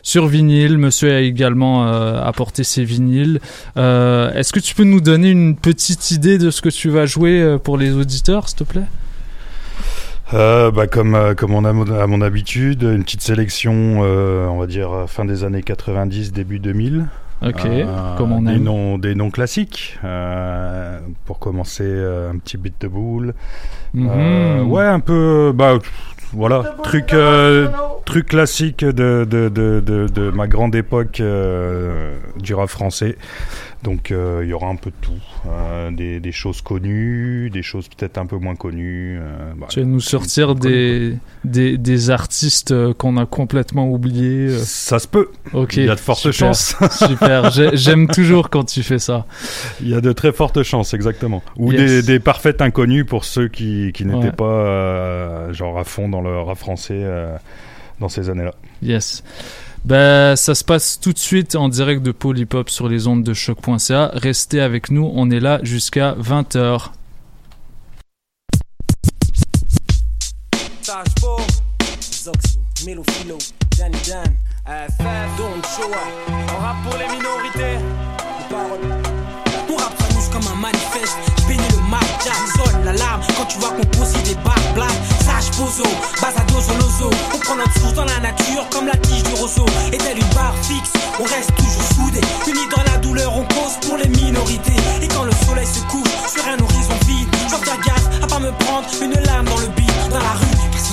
sur vinyle. Monsieur a également euh, apporté ses vinyles. Euh, Est-ce que tu peux nous donner une petite idée de ce que tu vas jouer euh, pour les auditeurs, s'il te plaît? Euh, bah, comme, euh, comme on a mon- à mon habitude, une petite sélection, euh, on va dire fin des années 90, début 2000. Ok, comme on des noms, des noms classiques. pour commencer, un petit beat de boule. Mhm. Ouais, un peu. Bah, voilà, truc, euh, truc classique de, de, de, de, de ma grande époque euh, du rap français. Donc euh, il y aura un peu de tout. Euh, des, des choses connues, des choses peut-être un peu moins connues. euh, bah, Tu vas nous sortir des, des, des artistes euh, qu'on a complètement oubliés. Ça se peut. Ok. Il y a de fortes super, chances. [laughs] super. J'ai- J'aime toujours quand tu fais ça. Il y a de très fortes chances, exactement. Ou Yes. des, des parfaits inconnus pour ceux qui, qui n'étaient Ouais. pas genre à fond dans le rap français dans ces années-là. Yes. Ben, ça se passe tout de suite en direct de Polypop sur les ondes de choc.ca. Restez avec nous, on est là jusqu'à 20h. Sage Paul, Zoxy, Melo Philo, Danny Dan, AFF, Don Showa. On rap pour les minorités. Les paroles. Mon rap s'annonce comme un manifeste. J'bénis le Mac Jack, sonne l'alarme quand tu vois qu'on pose des. Bozo, Bazado Zolozo. On prend notre source dans la nature comme la tige du roseau. Et telle une barre fixe, on reste toujours soudés. Unis dans la douleur, on cause pour les minorités. Et quand le soleil se couche sur un horizon vide, j'en gaffe à pas me prendre une larme dans le beat, dans la rue.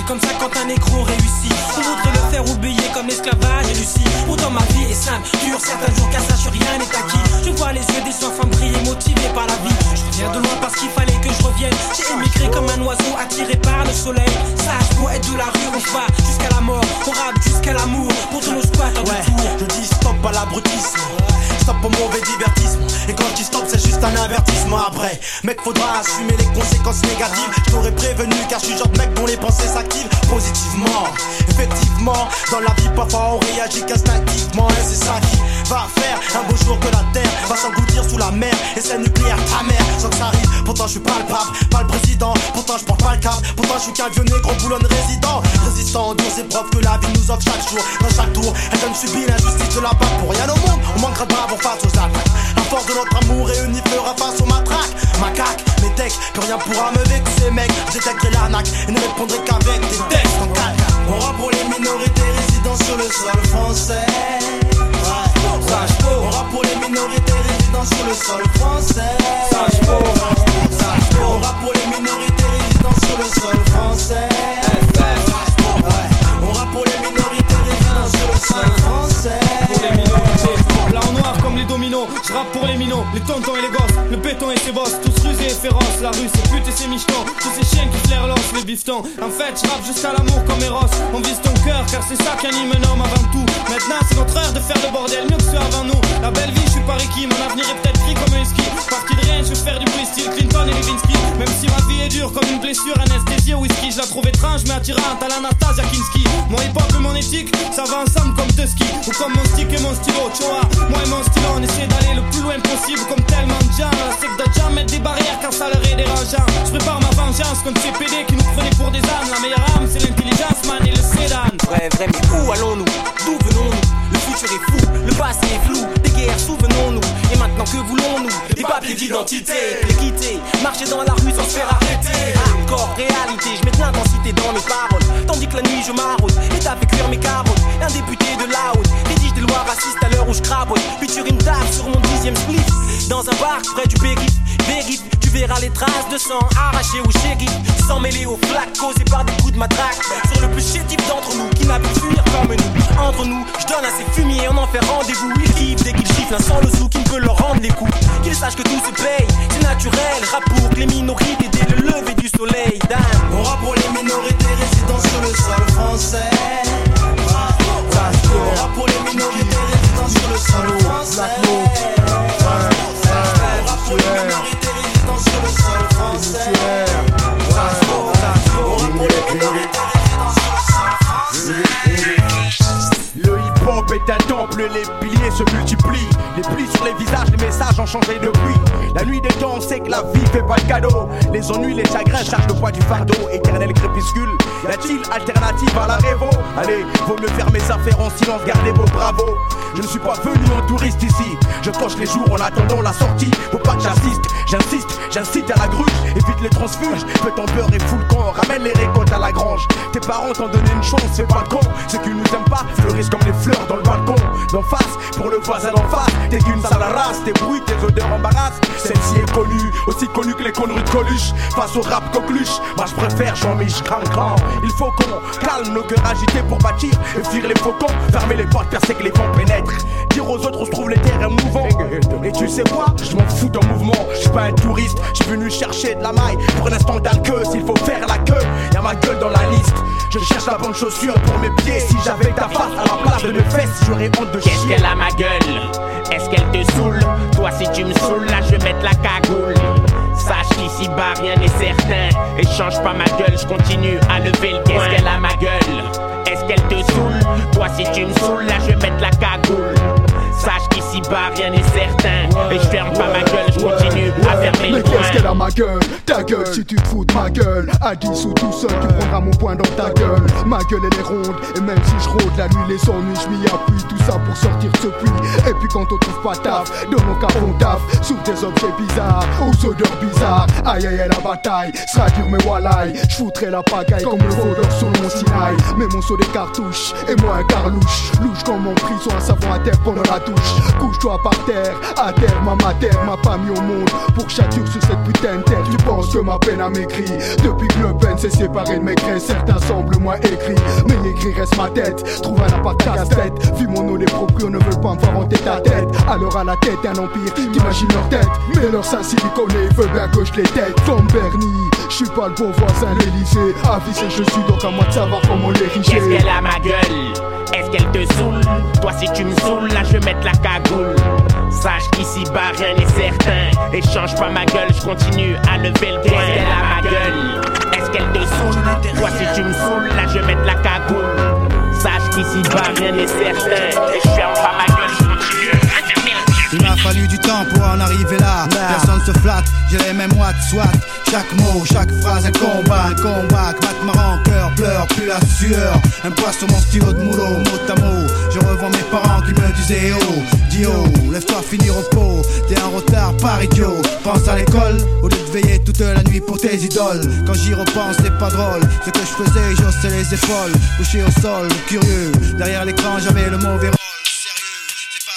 C'est comme ça quand un négro réussit. On voudrait le faire oublier comme l'esclavage et Lucie. Pourtant ma vie est simple, dure certains jours, car sache rien n'est acquis. Je vois les yeux des enfants briller, motivés par la vie. Je reviens de loin parce qu'il fallait que je revienne. J'ai émigré comme un oiseau attiré par le soleil. Sage poète de la rue, on bat jusqu'à la mort. On rappe jusqu'à l'amour pour tous nos squats en Ouais, je dis stop à l'abrutisme. Stop au mauvais divertissement. Et quand dis stop, c'est juste un avertissement après. Mec, faudra assumer les conséquences négatives. Je t'aurais prévenu car je suis genre de mec dont les pensées s'activent positivement. Effectivement, dans la vie, parfois on réagit qu'instinctivement. Et c'est ça qui va faire un beau jour que la terre va s'engloutir sous la mer. Et c'est nucléaire, ta mère, sans que ça arrive. Pourtant, je suis pas le pape, pas le président. Pourtant, je porte pas le cap. Pourtant, je suis qu'un vieux négro boulonne résident. Résistant aux dures épreuves que la vie nous offre chaque jour. Dans chaque tour, elle donne subit l'injustice de la part pour rien au monde. On manquera de bravos face aux attaques. Force de notre amour réunie fera face aux matraques. Macaque, mes decks, que rien pourra me vexer, mec. Je détecterai l'arnaque et ne répondrai qu'avec des textes en calme. On rap pour les minorités résidant sur le sol français. Sage. On rap pour les minorités résidant sur le sol français. Sage. Sage. On rap pour les minorités résidant sur le sol français. On rap pour les minorités résidant sur le sol français. Dominos, je rappe pour les minots, les tontons et les gosses, le béton et ses bosses, tous rusés et féroces, la rue c'est pute et ses michetons, tous ces chiens qui flairent l'os, les bifetons. En fait, je rappe juste à l'amour comme Eros, on vise ton cœur car c'est ça qui anime un homme avant tout. Maintenant c'est notre heure de faire le bordel, mieux que ceux avant nous. La belle vie, je suis pas Ricky, mon avenir est peut-être gris comme un ski. Parti de rien, je vais faire du bruit style Clinton et Levinsky. Même si ma vie est dure comme une blessure, anesthésie whisky, je la trouve étrange mais attirante à l'Anastasia Kinski. Mon hip-hop mon éthique, ça va ensemble comme deux skis ou comme mon stick et mon stylo. Choa, moi et mon stylo, on essaie d'aller le plus loin possible comme tellement de gens. La sec doit jamais mettre des barrières car ça leur est dérangeant. Je prépare ma vengeance contre ces PD qui nous prenaient pour des âmes. La meilleure arme c'est l'intelligence, man, et le sédan. Vrai, vrai, mais où allons-nous? D'où venons-nous? Le passé est flou. Des guerres, souvenons-nous. Et maintenant que voulons-nous? Des papiers d'identité. Les quitter, marcher dans la rue sans se faire arrêter. Hardcore, réalité, je mets de l'intensité dans mes paroles. Tandis que la nuit je maraude et tape cuire mes carottes. Un député de la haute rédige des lois racistes à l'heure où je crapote. Picture une table sur mon dixième split. Dans un bar près du périph', vérif, tu verras les traces de sang arrachées au shérif. Sans mêler aux flaques causées par des coups de matraque. Sur le plus chétif d'entre nous qui n'a pu fuir comme nous. Entre nous, je donne à ces fumiers, on en fait rendez-vous. Ils kiffent dès qu'ils chiffrent un sans le sou qui ne peut leur rendre les coups. Qu'ils sachent que tout se paye, c'est naturel. Rap pour les minorités dès le lever du soleil. On rap pour les minorités résidant sur le sol français. On rap pour les minorités résidant sur le sol français. le hip-hop est un temple, les piliers se multiplient. Les plis sur les visages, les messages ont changé depuis. La nuit des temps, on sait que la vie fait pas de cadeau. Les ennuis, les chagrins chargent le poids du fardeau. Éternel crépuscule, y a-t-il alternative à la révo? Allez, vaut mieux faire mes affaires en silence, gardez vos bravos. Je ne suis pas venu en touriste ici. Je coche les jours en attendant la sortie j'incite à la gruge. Évite les transfuges, fais ton beurre et fous le camp. Ramène les récoltes à la grange. Tes parents t'ont donné une chance, c'est pas le con. Ceux qui nous aiment pas fleurissent comme les fleurs dans le balcon. D'en face, pour le voisin d'en face, t'es qu'une sale race. Tes bruits, tes odeurs Celle-ci est connue, aussi connue que les conneries de Coluche. Face au rap coqueluche, moi je préfère Jean-Mich Cran Il faut qu'on calme nos cœurs agités pour bâtir et fuir les faucons. Fermer les portes, percer que les vents pénètrent. Dire aux autres où se trouvent les terrains mouvants. Et tu sais quoi Je m'en fous d'un mouvement. Je suis pas un touriste, je suis venu chercher de la maille. Pour un instant d'alqueuse, il faut faire la queue. Y'a ma gueule dans la liste. Je cherche la bonne chaussure pour mes pieds. Si j'avais ta face à la place de mes fesses, j'aurais honte de chier. Qu'est-ce qu'elle a ma gueule? Est-ce qu'elle te saoule? Toi si tu me saoules là je vais mettre la cagoule. Sache qu'ici bas rien n'est certain. Et change pas ma gueule, je continue à lever le Qu'est-ce qu'elle a ma gueule? Est-ce qu'elle te saoule? Toi si tu me saoules là je vais mettre la cagoule Sache qu'ici bas rien n'est certain. Et je ferme pas ma gueule, je continue à fermer Mais qu'est-ce qu'elle a ma gueule? Ta gueule si tu te fous de ma gueule À 10 ou tout seul tu prendras mon poing dans ta gueule. Ma gueule elle est ronde Et même si je rôde la nuit les ennuis je m'y appuie. Tout ça pour sortir de ce puits. Et puis quand on trouve pas taf Dans nos cas on taf. Sur des objets bizarres Aux odeurs bizarres. Aïe aïe aïe la bataille Sera dur mais walaï Je foutrai la pagaille comme le voleur sur le mont Sinaï Mais mon saut des cartouches Et moi un carlouche. Louche comme mon prison un savon à terre pendant la douche Couche-toi par terre. À terre ma terre m'a pas mis au monde. Pour châture sur cette putain de terre Tu penses que ma peine a maigri Depuis que le peine s'est séparé de mes Certains semblent moins écrits. Mais écrit reste ma tête. Trouve un appart casse-tête. Vu mon nom les proprios ne veulent pas me faire hanter ta tête. Alors à la tête d'un empire T'imagines leur tête. Mais leur sein siliconé veut bien que je les tête. Comme Bernie Je suis pas le bon voisin l'Elysée Avisé je suis donc à moi de savoir comment les richer Qu'est-ce qu'elle a ma gueule? Est-ce qu'elle te saoule? Toi si tu me saoules là je vais mettre la cagoule Sache qu'ici bas rien n'est certain Et change pas ma gueule, je continue à lever le poing Qu'est-ce qu'elle a ma gueule? Est-ce qu'elle te saoule? Toi si tu me saoules là je vais mettre la cagoule Sache qu'ici bas rien n'est certain Et je ferme pas ma gueule, je continue Il m'a fallu du temps pour en arriver là. Personne se flatte, j'ai les mêmes watts, soit. Chaque mot, chaque phrase, un combat, un combat. Batte ma rancœur, pleure, plus la sueur. Un poids sur mon stylo de moulot, mot à mot. Je revois mes parents qui me disaient oh, lève-toi, finis pot. T'es en retard, par idiot. Pense à l'école, au lieu de veiller toute la nuit pour tes idoles. Quand j'y repense, c'est pas drôle. Ce que je faisais, j'ossais les épaules. Couché au sol, curieux. Derrière l'écran, j'avais le mauvais.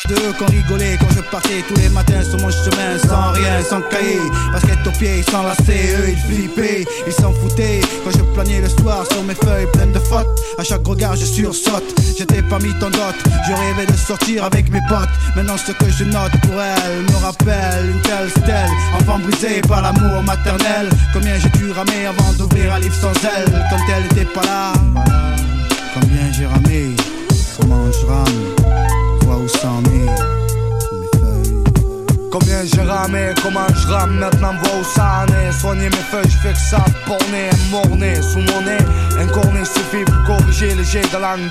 D'eux qu'on rigolait quand je partais tous les matins sur mon chemin sans rien, sans cahier. Basket aux pieds, sans lacets, eux ils flippaient, ils s'en foutaient. Quand je planais le soir sur mes feuilles pleines de fautes, à chaque regard je sursaute. J'étais parmi tant d'autres, je rêvais de sortir avec mes potes. Maintenant ce que je note pour elle me rappelle une telle stèle. Enfant brisé par l'amour maternel. Combien j'ai dû ramer avant d'ouvrir un livre sans elle quand elle n'était pas là. Combien j'ai ramé, comment je rame, Combien j'ai ramé, comment je rame, maintenant vois où ça en est. Soigner mes feuilles, je fais que ça, borner, morné Sous mon nez, un cornet suffit pour corriger les jets de langue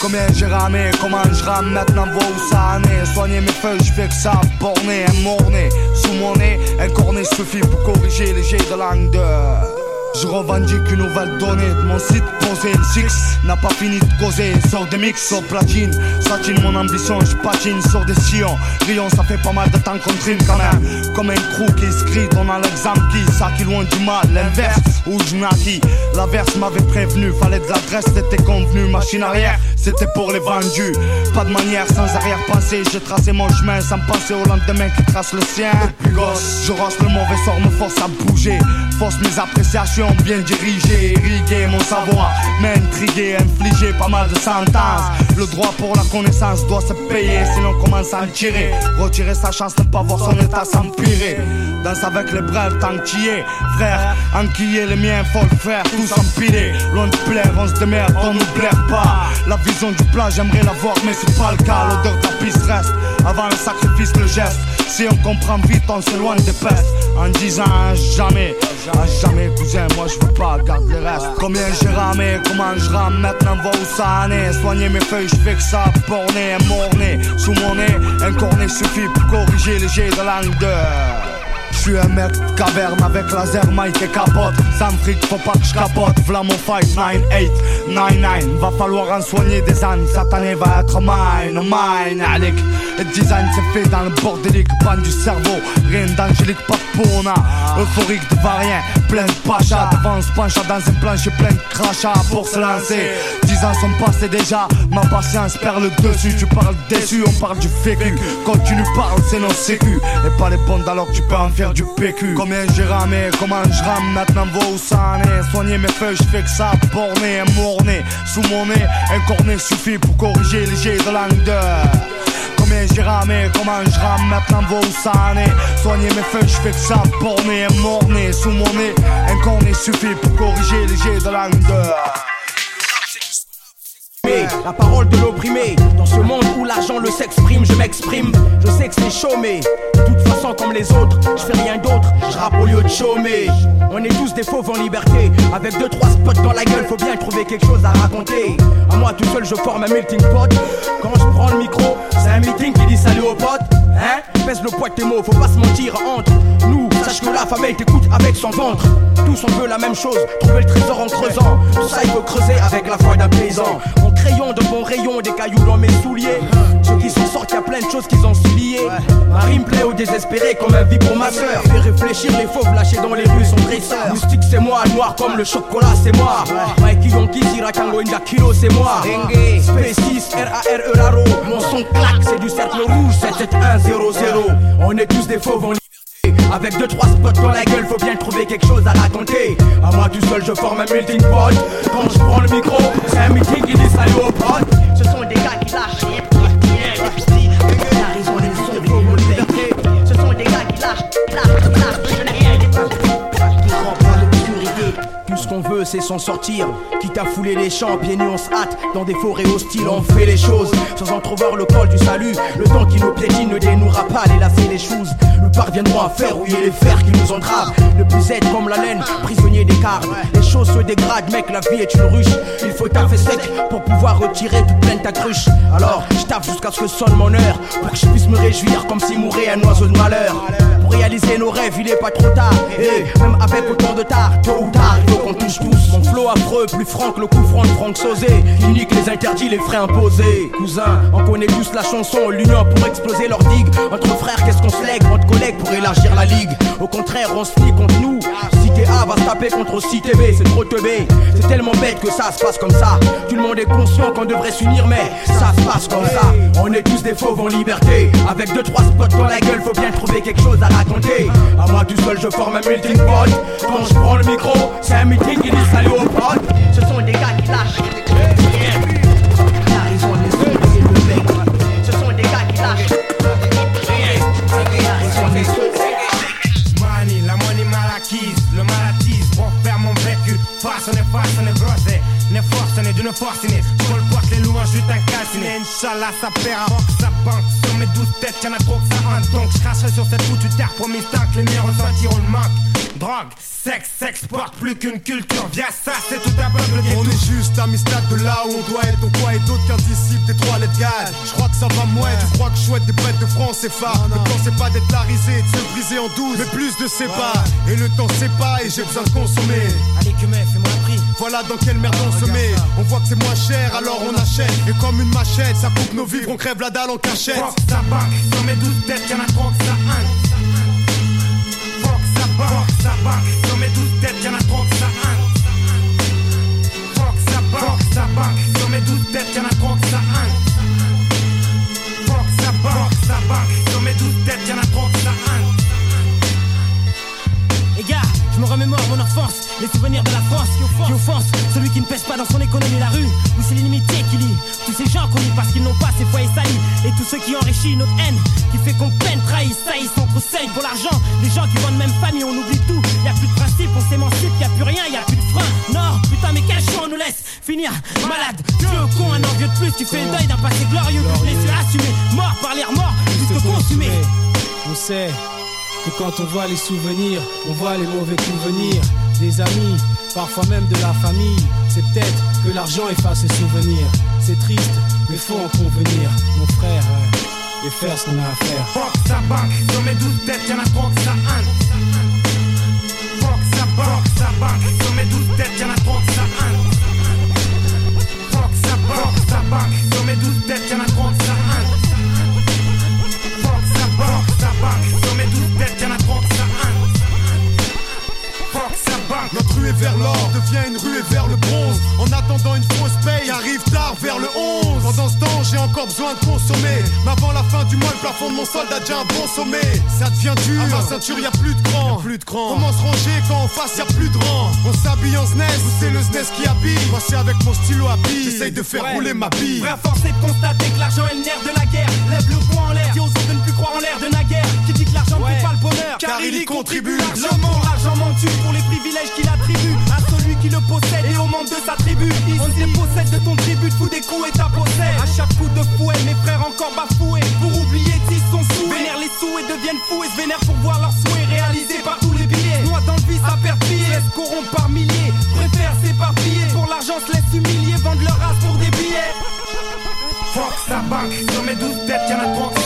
Combien j'ai ramé, comment je rame, maintenant vois où ça en est. Soigner mes feuilles, je fais que ça, borner, morné Sous mon nez, un cornet suffit pour corriger les jets de langue je revendique une nouvelle donnée de mon site posé. Le six n'a pas fini de causer. Sort des mix, sort platine. Satine mon ambition, je patine sur des sillons. Rion, ça fait pas mal de temps qu'on trine quand même. Comme un crew qui crie, on a l'exemple qui, ça qui loin du mal. L'inverse, où je naquis. L'averse m'avait prévenu, fallait de l'adresse, c'était convenu. Machine arrière, c'était pour les vendus. Pas de manière, sans arrière-pensée. J'ai tracé mon chemin sans penser au lendemain qui trace le sien. Depuis gosse, je rosse le mauvais sort, me force à bouger. Force mes appréciations bien dirigées, irriguer mon savoir, m'intriguer, infliger pas mal de sentences. Le droit pour la connaissance doit se payer, sinon commence à en tirer? Retirer sa chance, ne pas voir son état s'empirer. Danse avec les brèves tant qu'il est, frère. Enquiller les miens, faut le faire, tous empilés. Loin de plaire, on se démerde, on nous blaire pas. La vision du plat, j'aimerais la voir, mais c'est pas le cas. L'odeur de reste. Avant le sacrifice, le geste. Si on comprend vite, on s'éloigne des pestes. En disant jamais, à jamais, cousin, moi je veux pas garder le reste. Combien j'ai ramé, comment je rame, maintenant va où ça en est. Soigner mes feuilles, je fais que ça, borné, morné. Sous mon nez, un cornet suffit pour corriger les jets de langue. Je suis un mec de caverne avec laser, Mike et capote. Sans fric, faut pas que je capote. Mon fight, 9-8, 9-9. Va falloir en soigner des ânes. Cette année va être mine, mine, Alec. Le design c'est fait dans le bordélique, panne du cerveau. Rien d'angélique, pas de peau, on a. Euphorique de varien, plein de pacha. Devant se pencha dans un plancher plein de crachats pour se lancer. Dix ans sont passés déjà, ma patience perd le dessus. Tu parles déçu, on parle du fécu. Quand tu nous parles, c'est nos sécu. Et pas les bondes alors que tu peux en faire du PQ. Combien j'ai ramé, comment je rame, maintenant va où ça en est. Soigner mes feuilles, je fais que ça, borné, morné. Sous mon nez, un cornet suffit pour corriger les jets de langue de. Combien j'ai ramé, comment je rame, maintenant va où ça en est. Soigner mes feuilles, je fais que ça, borné, morné. Sous mon nez, un cornet suffit pour corriger les jets de langue de. La parole de l'opprimé. Dans ce monde où l'argent le s'exprime Je m'exprime, je sais que c'est chaud mais De toute façon comme les autres Je fais rien d'autre, je rappe au lieu de chômer. On est tous des fauves en liberté. Avec deux trois spots dans la gueule Faut bien trouver quelque chose à raconter. À moi tout seul je forme un melting pot. Quand je prends le micro C'est un meeting qui dit salut aux potes Hein? Pèse le poids de tes mots, faut pas se mentir entre nous. Sache que la famille t'écoute avec son ventre. Tous on veut la même chose, trouver le trésor en creusant. Tout ça il faut creuser avec la foi d'un paysan. Mon crayon de bons rayons, des cailloux dans mes souliers. Ceux qui s'en sortent, y a plein de choses qu'ils ont souliées Ma rime plaît aux désespérés comme un vie pour ma sœur. Fait réfléchir les fauves lâchés dans les rues sont dresseurs Moustique c'est moi, noir comme le chocolat c'est moi. Mikey Yonki, Sirakango, Inda Kilo c'est moi. Space R-A-R-E Raro. Mon son claque, c'est du cercle rouge 77100 On est tous des fauves en avec deux trois spots dans la gueule, faut bien trouver quelque chose à raconter. À moi tout seul, je forme un melting pot. Quand je prends le micro, c'est un meeting qui dit salut aux potes. Ce sont des gars qui lâchent rien. Liberté. Ce sont des gars qui lâchent. C'est s'en sortir. Quitte à fouler les champs, pieds nus, on se hâte. Dans des forêts hostiles, on fait les choses. Sans entrevoir le col du salut. Le temps qui nous piétine ne dénouera pas les lacets, les choses. Nous parviendrons à faire rouiller les fers qui nous entravent. Ne plus être comme la laine, prisonnier des cartes. Les choses se dégradent, mec, la vie est une ruche. Il faut taffer sec pour pouvoir retirer toute pleine ta cruche. Alors, je taffe jusqu'à ce que sonne mon heure. Pour que je puisse me réjouir comme si mourait un oiseau de malheur. Pour réaliser nos rêves, il est pas trop tard. Et même avec autant de tard, tôt ou tard, il faut qu'on touche Mon flow affreux, plus franc que le coup franc de Franck Sauzé. Qui nique les interdits, les frais imposés. Cousin, on connaît tous la chanson, l'union pour exploser leur digue. Entre frères, qu'est-ce qu'on se lègue? Entre collègues pour élargir la ligue. Au contraire, on se contre nous. Cité A va se taper contre Cité B, c'est trop teubé. C'est tellement bête que ça se passe comme ça. Tout le monde est conscient qu'on devrait s'unir, mais ça se passe comme ça. On est tous des fauves en liberté. Avec deux, trois spots dans la gueule, faut bien trouver quelque chose à raconter. À moi tout seul, je forme un melting pot. Quand je prends le micro, c'est un meeting qui dit salut aux potes. Ce sont des gars qui lâchent. Forcené d'une forcenée. Sur le porte les louanges, juste un calciné. Inch'Allah, ça paiera. Ça banque, sur mes douze têtes, y'en a trop que ça hante. Donc, je cracherai sur cette foutue terre promise tant que les miens ressentiront le manque. Drogue, sexe, s'exporte plus qu'une culture. Viens, ça, c'est tout est On est juste à mi-stade de là où on doit être. On quoi et d'autres qu'un disciple des trois lettres gales. Je crois que ça va moins, tu crois que je souhaite des bêtes de France c'est phare. Ne pensez pas d'être la risée, de se briser en douze, mais plus de sépas. Et le temps c'est pas et j'ai besoin de consommer. Allez, que Voilà dans quelle merde on se met. On voit que c'est moins cher, alors on achète. Et comme une machette, ça coupe nos vivres, on crève la dalle en cachette. Fuck, ça banque, sur mes douze têtes, y'en a trop que ça hante. Fuck, ça banque, ça sur mes douze têtes, y'en a trop que ça hante. Fuck, ça banque, ça sur mes douze têtes, y'en a remémore mon enfance, les souvenirs de la France qui offense, celui qui ne pèse pas dans son économie la rue, où c'est l'inimitié qui lie tous ces gens qu'on nie parce qu'ils n'ont pas ces foyers salis, et tous ceux qui enrichissent notre haine, qui fait qu'on peine, trahisse, saillissent entre seuils pour l'argent, les gens qui vendent même famille, on oublie tout. Y a plus de principe, on s'émancipe, y a plus rien, y a plus de frein. Non, putain, mais quel choix on nous laisse finir malade. Vieux con, un envieux de plus, tu fais le deuil d'un passé glorieux. Les yeux assumés, mort par l'air mort, jusque consumé. On sait que quand on voit les souvenirs, on voit les mauvais souvenirs des amis, parfois même de la famille. C'est peut-être que l'argent efface les souvenirs. C'est triste, mais faut en convenir. Mon frère, euh, les faire ce qu'on a à faire. Fuck sa banque, sur mes douze têtes, y'en a trop que ça hante. Fuck sa banque, sa banque, sur mes douze têtes, y'en a trop que ça hante. Fuck sa banque, sa banque, sur mes douze têtes, y'en a trop que ça hante. Fuck banque, sa banque, ruée vers l'or devient une ruée vers le bronze. En attendant une fausse paye qui arrive tard vers le 11. Pendant ce temps, j'ai encore besoin de consommer. Mais avant la fin du mois, le plafond de mon solde a déjà un bon sommet. Ça devient dur, à ma ceinture, y a plus de cran. Plus de cran. Comment se ranger quand en face y a plus de rang On s'habille en SNES ou c'est le SNES qui habille Moi, c'est avec mon stylo à bille. J'essaye de faire Ouais. rouler ma bille. Vrai, force est de constater que l'argent est le nerf de la guerre. Lève le poing en l'air, croire en l'air de naguère. Qui dit que l'argent ne fait pas le bonheur, car il y contribue. Pour l'argent ment tue pour les privilèges qu'il attribue à celui qui le possède et au membre de sa tribu. On se dépossède de ton tribut, te fout des coups et t'appossède. À chaque coup de fouet, mes frères encore bafoués. Pour oublier, ils sont sous. Vénèrent les sous et deviennent fous et se vénèrent pour voir leurs souhaits réalisés par tous les billets. Noie dans le vice à perdre pied, laisse corrompre par milliers. Préfère s'éparpiller. Pour l'argent, se laisse humilier, vendent leur race pour des billets. Fuck sa banque, sur mes douze têtes, y'en a trop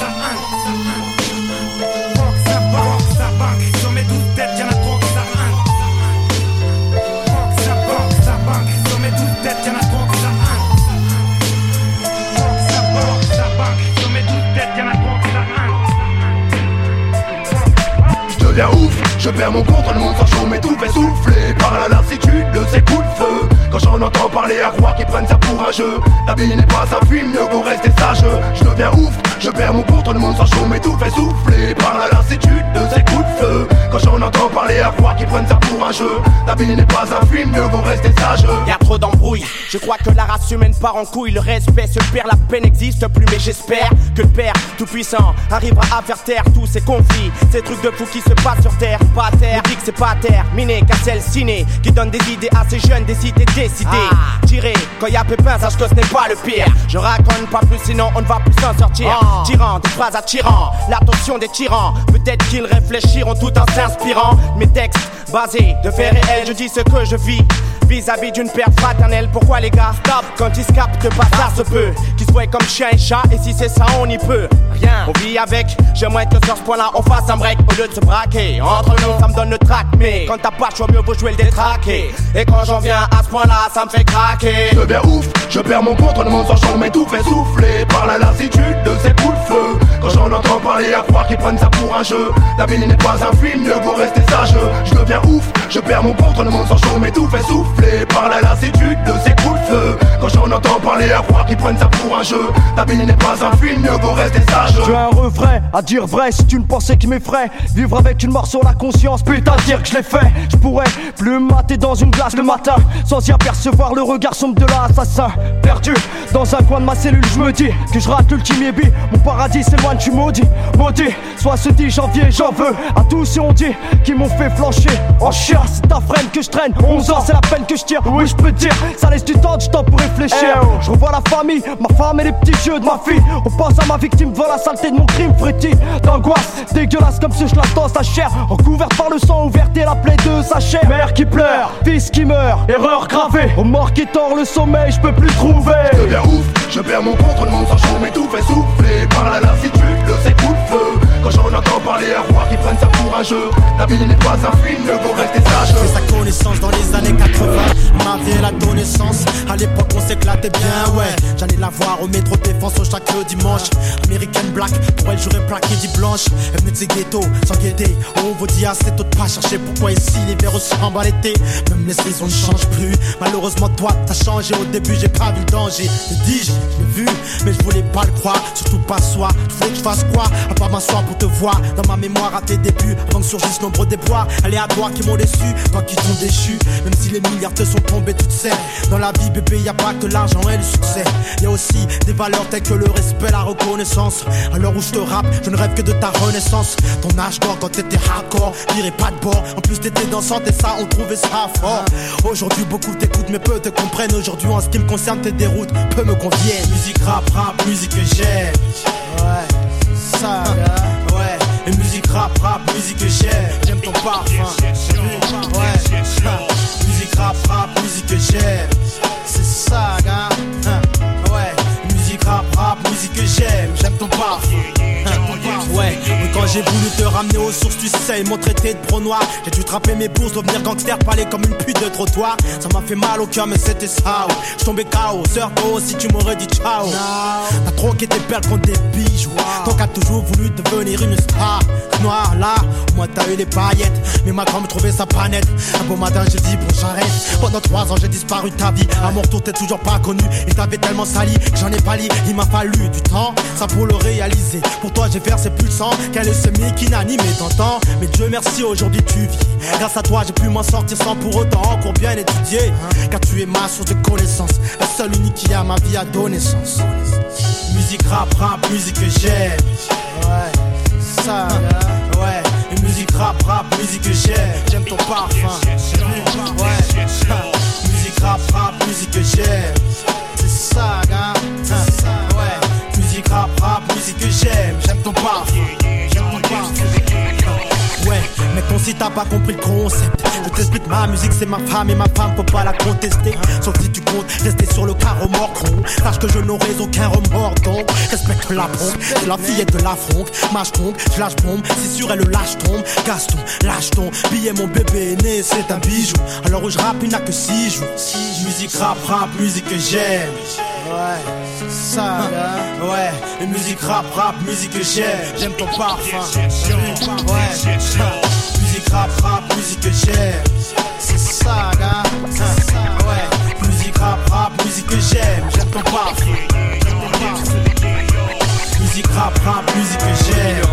je perds mon contrôle, le monde s'en chaud, mais tout fait souffler par la lassitude de ces coups de feu. Quand j'en entends parler à croire qu'ils prennent ça pour un jeu, la vie n'est pas un film, mieux vaut rester sage. Je deviens ouf, je perds mon contrôle, le monde s'en chaud, mais tout fait souffler par la lassitude de ces coups de feu. Quand j'en entends parler à croire qu'ils prennent ça pour un jeu, la vie n'est pas un film, mieux vaut rester sage. Y'a trop d'embrouilles, je crois que la race humaine part en couille, le respect se perd, la peine n'existe plus, mais j'espère que le Père Tout-Puissant arrivera à faire taire tous ces conflits, ces trucs de fous qui se passent sur terre, pas à terre, dit que c'est pas à terre, miné, Cassel, ciné, qui donne des idées à ces jeunes, des idées décidées, tirer, quand y a pépin, sache que ce n'est pas le pire, je raconte pas plus, sinon on ne va plus s'en sortir, tirant des phrases attirant, l'attention des tyrans, peut-être qu'ils réfléchiront tout en s'inspirant, mes textes basés de faits réels, je dis ce que je vis, vis-à-vis d'une père fraternelle. Pourquoi les gars stop quand ils se captent pas ça se peut Qu'ils se voient comme chien et chat et si c'est ça on y peut. Rien, on vit avec. J'aimerais que sur ce point-là on fasse un break. Au lieu de se braquer. Entre nous ça me donne le trac. Mais quand t'as pas de choix mieux vaut jouer le détraqué. Et quand j'en viens à ce ça me fait craquer. Je deviens ouf, je perds mon contrôle, s'en chaud, mais tout fait souffler par la lassitude de ces coups de feu. Quand j'en entends parler à croire qu'ils prennent ça pour un jeu, la vie n'est pas un film, mieux vaut rester sage. Je deviens ouf, je perds mon contrôle, s'en chaud, mais tout fait souffler par la lassitude de ces coups de feu. Quand j'en entends parler à croire qu'ils prennent ça pour un jeu, la vie n'est pas un film, mieux vaut rester sage. Tu as un refrain à dire vrai si tu ne pensais qui m'effraie Vivre avec une mort sur la conscience, putain dire que je l'ai fait Je pourrais plus mater dans une glace le matin Sans y apercevoir le regard sombre de l'assassin Perdu. Dans un coin de ma cellule je me dis Que je rate l'ultime ébi Mon paradis s'éloigne tu maudis Maudit. Soit ce 10 janvier j'en veux À tous ceux on dit qui m'ont fait flancher. En chien c'est ta freine que je traîne. 11 ans c'est la peine que je tire. Oui je peux dire ça laisse du temps du temps pour réfléchir. Je revois la famille, ma femme et les petits yeux de ma fille. On pense à ma victime devant la saleté de mon crime frétille D'angoisse dégueulasse comme si je la dans sa chair Recouverte par le sang ouverte et la plaie de sa chair. Mère qui pleure, fils qui meurt, erreur Au mort qui tord le sommeil, je peux plus trouver. Je deviens ouf, je perds mon contrôle, le monde s'en chaud, mais tout fait souffler. Par la lassitude de ces coups de feu. Quand j'en entends parler à croire qu'ils prennent ça pour un jeu, la vie n'est pas un film, mieux vaut rester sage. J'ai sa connaissance dans les années 80 Ma vie sens À l'époque on s'éclatait bien ouais. J'allais la voir au métro défense au chaque dimanche. American Black Pour elle j'aurais plaqué dit blanche. Elle venait de ses ghettos sans guetter On vous dit assez tôt de pas chercher pourquoi ici l'hiver ressemble à l'été. Même les saisons ne changent plus. Malheureusement toi t'as changé. Au début j'ai pas vu le danger. Le dis-je, je l'ai vu mais je voulais pas le croire. Surtout pas soi, tu voulais que je fasse quoi? À part m'asseoir pour pour te voir dans ma mémoire à tes débuts. Avant que surgissent nombreux déboires aléatoires qui m'ont déçu. Toi qui t'ont déchu, même si les milliards te sont tombés, tu te sais. Dans la vie, bébé, y a pas que l'argent et le succès. Y a aussi des valeurs telles que le respect, la reconnaissance. À l'heure où je te rappe, je ne rêve que de ta renaissance. Ton âge d'or quand t'étais hardcore, dirais pas de bord. En plus, t'étais dansante et ça, on trouvait ça fort. Aujourd'hui, beaucoup t'écoutent, mais peu te comprennent. Aujourd'hui, en ce qui me concerne, tes déroutes peu me conviennent. Musique rap, rap, musique que j'aime. Ouais, ça, ouais. Et musique rap, rap, musique que j'aime. J'aime ton parfum. Ouais, [laughs] musique rap, rap, musique que j'aime. C'est ça, gars. Hein, Ouais, musique rap, rap, musique que j'aime. J'aime ton parfum. J'ai voulu te ramener aux sources, tu sais, m'ont traité de pro noir. J'ai dû trapper mes bourses, devenir gangster, parler comme une pute de trottoir. Ça m'a fait mal au cœur, mais c'était ça. oh. Je tombais KO, sœur oh, si tu m'aurais dit ciao. T'as troqué tes perles contre des bijoux. Qui as toujours voulu devenir une star. Noir, là, au moins t'as eu les paillettes. Mais ma grand me trouvait sa panette. Un beau matin, j'ai dit bon, j'arrête. Pendant trois ans, j'ai disparu ta vie. À mon retour, t'es toujours pas connu. Et t'avais tellement sali que j'en ai pas lit. Il m'a fallu du temps, ça pour le réaliser. Pour toi, j'ai versé plus de sang leucémie qui n'anime t'entends. Mais Dieu merci, aujourd'hui tu vis. Grâce à toi, j'ai pu m'en sortir sans pour autant encore bien étudier. Car tu es ma source de connaissance. La seule unique qui a ma vie à donner sens. Musique rap, rap, musique que j'aime. Ouais, ça, ouais. Et musique rap, rap, musique que j'aime. J'aime ton parfum. Ouais, [laughs] musique rap, rap, musique que j'aime. C'est ça, gars. Ouais, musique rap, rap, musique que j'aime. J'aime ton parfum. Ouais, mais ton si t'as pas compris le concept. Je t'explique ma musique c'est ma femme et ma femme faut pas la contester. Sauf si tu comptes rester sur le carreau mort gros Sache que je n'aurai aucun remords donc Respecte la pompe, c'est la fillette de la fronque. Mâche tombe, je lâche bombe, si sur elle le lâche tombe. Gaston, lâche ton billet mon bébé est né c'est un bijou. Alors où je rappe il n'a que 6 jours. Musique rap rap, musique que j'aime Ouais, ça, ouais, et musique rap, rap, musique que j'aime, j'aime ton parfum, ouais, musique rap, rap, musique que j'aime, c'est ça, gars, ouais, musique rap, rap, musique que j'aime, j'aime ton parfum, musique rap, rap, musique que j'aime,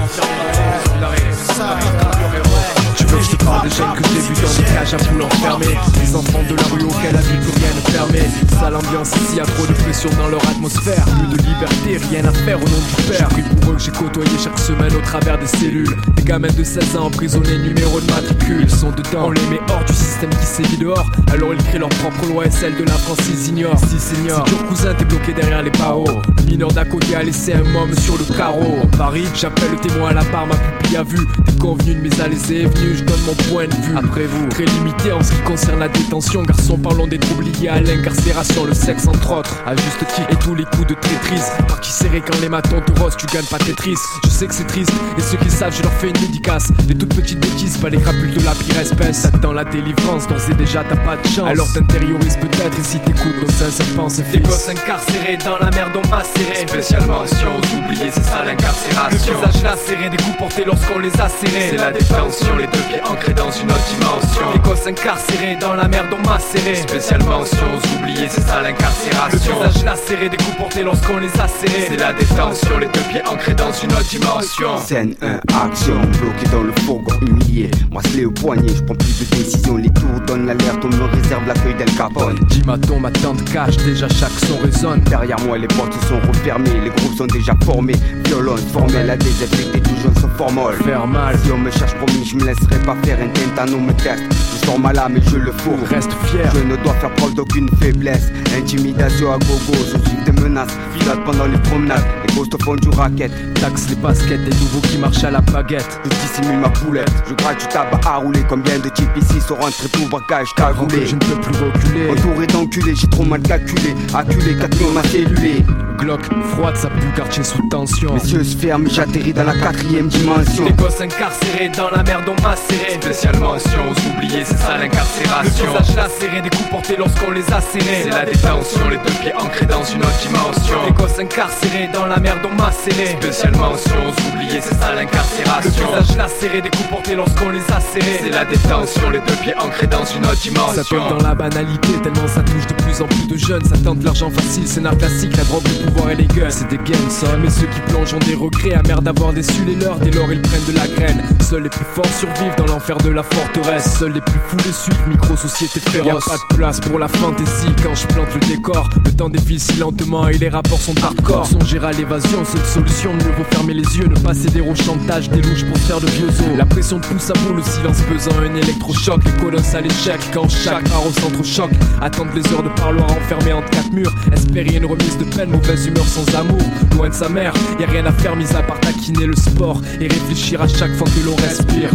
ça, ouais. Tu veux que je te parle des jeunes que j'ai vus dans des cages à poules enfermées. Les enfants de la rue auxquels la vie plus rien ne permet. Sale ambiance ici, y'a trop de pression dans leur atmosphère. Plus de liberté, rien à faire au nom du père. J'ai pour eux que j'ai côtoyé chaque semaine au travers des cellules. Des gamins de 16 ans emprisonnés, numéro de matricule. Ils sont dedans, on les met hors du système qui sévit dehors. Alors ils créent leur propre loi et celle de la France ils ignorent. Si senior, si cousin t'es bloqué derrière les barreaux. Mineur d'à côté a laissé un môme sur le carreau. En Paris, j'appelle le témoin à la barre, ma pupille a vu. T'es convenu de mes allées et venues, je donne mon point de vue. Après vous, très limité en ce qui concerne la détention. Garçon, parlons des troubles liés à l'incarcération. Le sexe entre autres, à juste titre. Et tous les coups de traîtrise. Par qui serré quand les matons te rosent, tu gagnes pas Tetris Je sais que c'est triste, et ceux qui savent, je leur fais une dédicace. Des toutes petites bêtises, pas les crapules de la pire espèce. T'attends la délivrance, d'ores et déjà t'as pas de chance. Alors t'intériorises peut-être, et si t'écoutes nos sincères pensées Des gosses incarcérés dans la merde on macéré Spécialement si on oubliés, c'est ça l'incarcération. Le visage lacéré, des coups portés lorsqu'on les a serrés. C'est la détention, les deux pieds ancrés dans une autre dimension Les gosses incarcérés dans la merde on macéré Spécialement si on aux oubliés, c'est ça l'incarcération Le visage lacéré, des coups portés lorsqu'on les a serrés C'est la détention, les deux pieds ancrés dans une autre dimension Scène 1, action, bloqué dans le fourgon, humilié. Bracelet au poignet, je prends plus de décisions. Les tours donnent l'alerte, on me réserve l'accueil d'El Capone. Dimaton, ma tante cache, déjà chaque son résonne Derrière moi, les portes sont refermées, les groupes sont déjà formés. Violence formelle à désinfecter, tout jeune se formol. Faire mal. Si on me cherche, promis, je me laisserai pas faire un tentano me teste. Je sors ma lame et je le fous. Reste fier. Je ne dois faire preuve d'aucune faiblesse. Intimidation à gogo, je suis des menaces. Pilote pendant les promenades, les ghosts font du racket. Taxe les baskets, des nouveaux qui marchent à la baguette Je dissimule ma poulette, je gratte du tabac à rouler. Combien de types ici sont rentrés pour bagage cagoulé Je ne peux plus reculer Entouré d'enculés, j'ai trop mal calculé. Acculé, quatre m'a cellulé. Glock, froide, ça pue quartier sous tension Mes yeux se ferment, j'atterris dans la quatrième dimension. Les gosses incarcérés dans la merde on macéré Spécialement si on aux oubliés, c'est Le visage lacéré, des coups portés lorsqu'on les a serrés C'est la détention, les deux pieds ancrés dans une autre dimension. Des gosses incarcérés dans la merde on m'a serré. Spéciale mention, oubliés, c'est ça l'incarcération. Le visage lacéré, des coups portés lorsqu'on les a serrés. C'est la détention, les deux pieds ancrés dans une autre dimension. Ça tombe dans la banalité, tellement ça touche de plus en plus de jeunes. Ça tente l'argent facile, c'est un classique, la drogue, le pouvoir et les gueules. C'est des games, ça. Mais ceux qui plongent ont des regrets, amers d'avoir déçu les leurs. Dès lors, ils prennent de la graine. Seuls les plus forts survivent dans l'enfer de la forteresse. Seuls les plus fous les suivent, micro-société féroce. Y'a pas de place pour la fantaisie quand je plante le décor. Le temps défile si lentement et les rapports sont hardcore. Songer à l'évasion, seule solution, mieux vaut fermer les yeux, ne pas céder au chantage des louches pour faire de vieux os. La pression pousse à bout, le silence pesant un électrochoc. Les colosses à l'échec quand chaque part au centre choc. Attendre les heures de parloir enfermé entre quatre murs. Espérer une remise de peine, mauvaise humeur sans amour. Loin de sa mère, y a rien à faire mis à part taquiner le sport et réfléchir à chaque fois que l'on respire.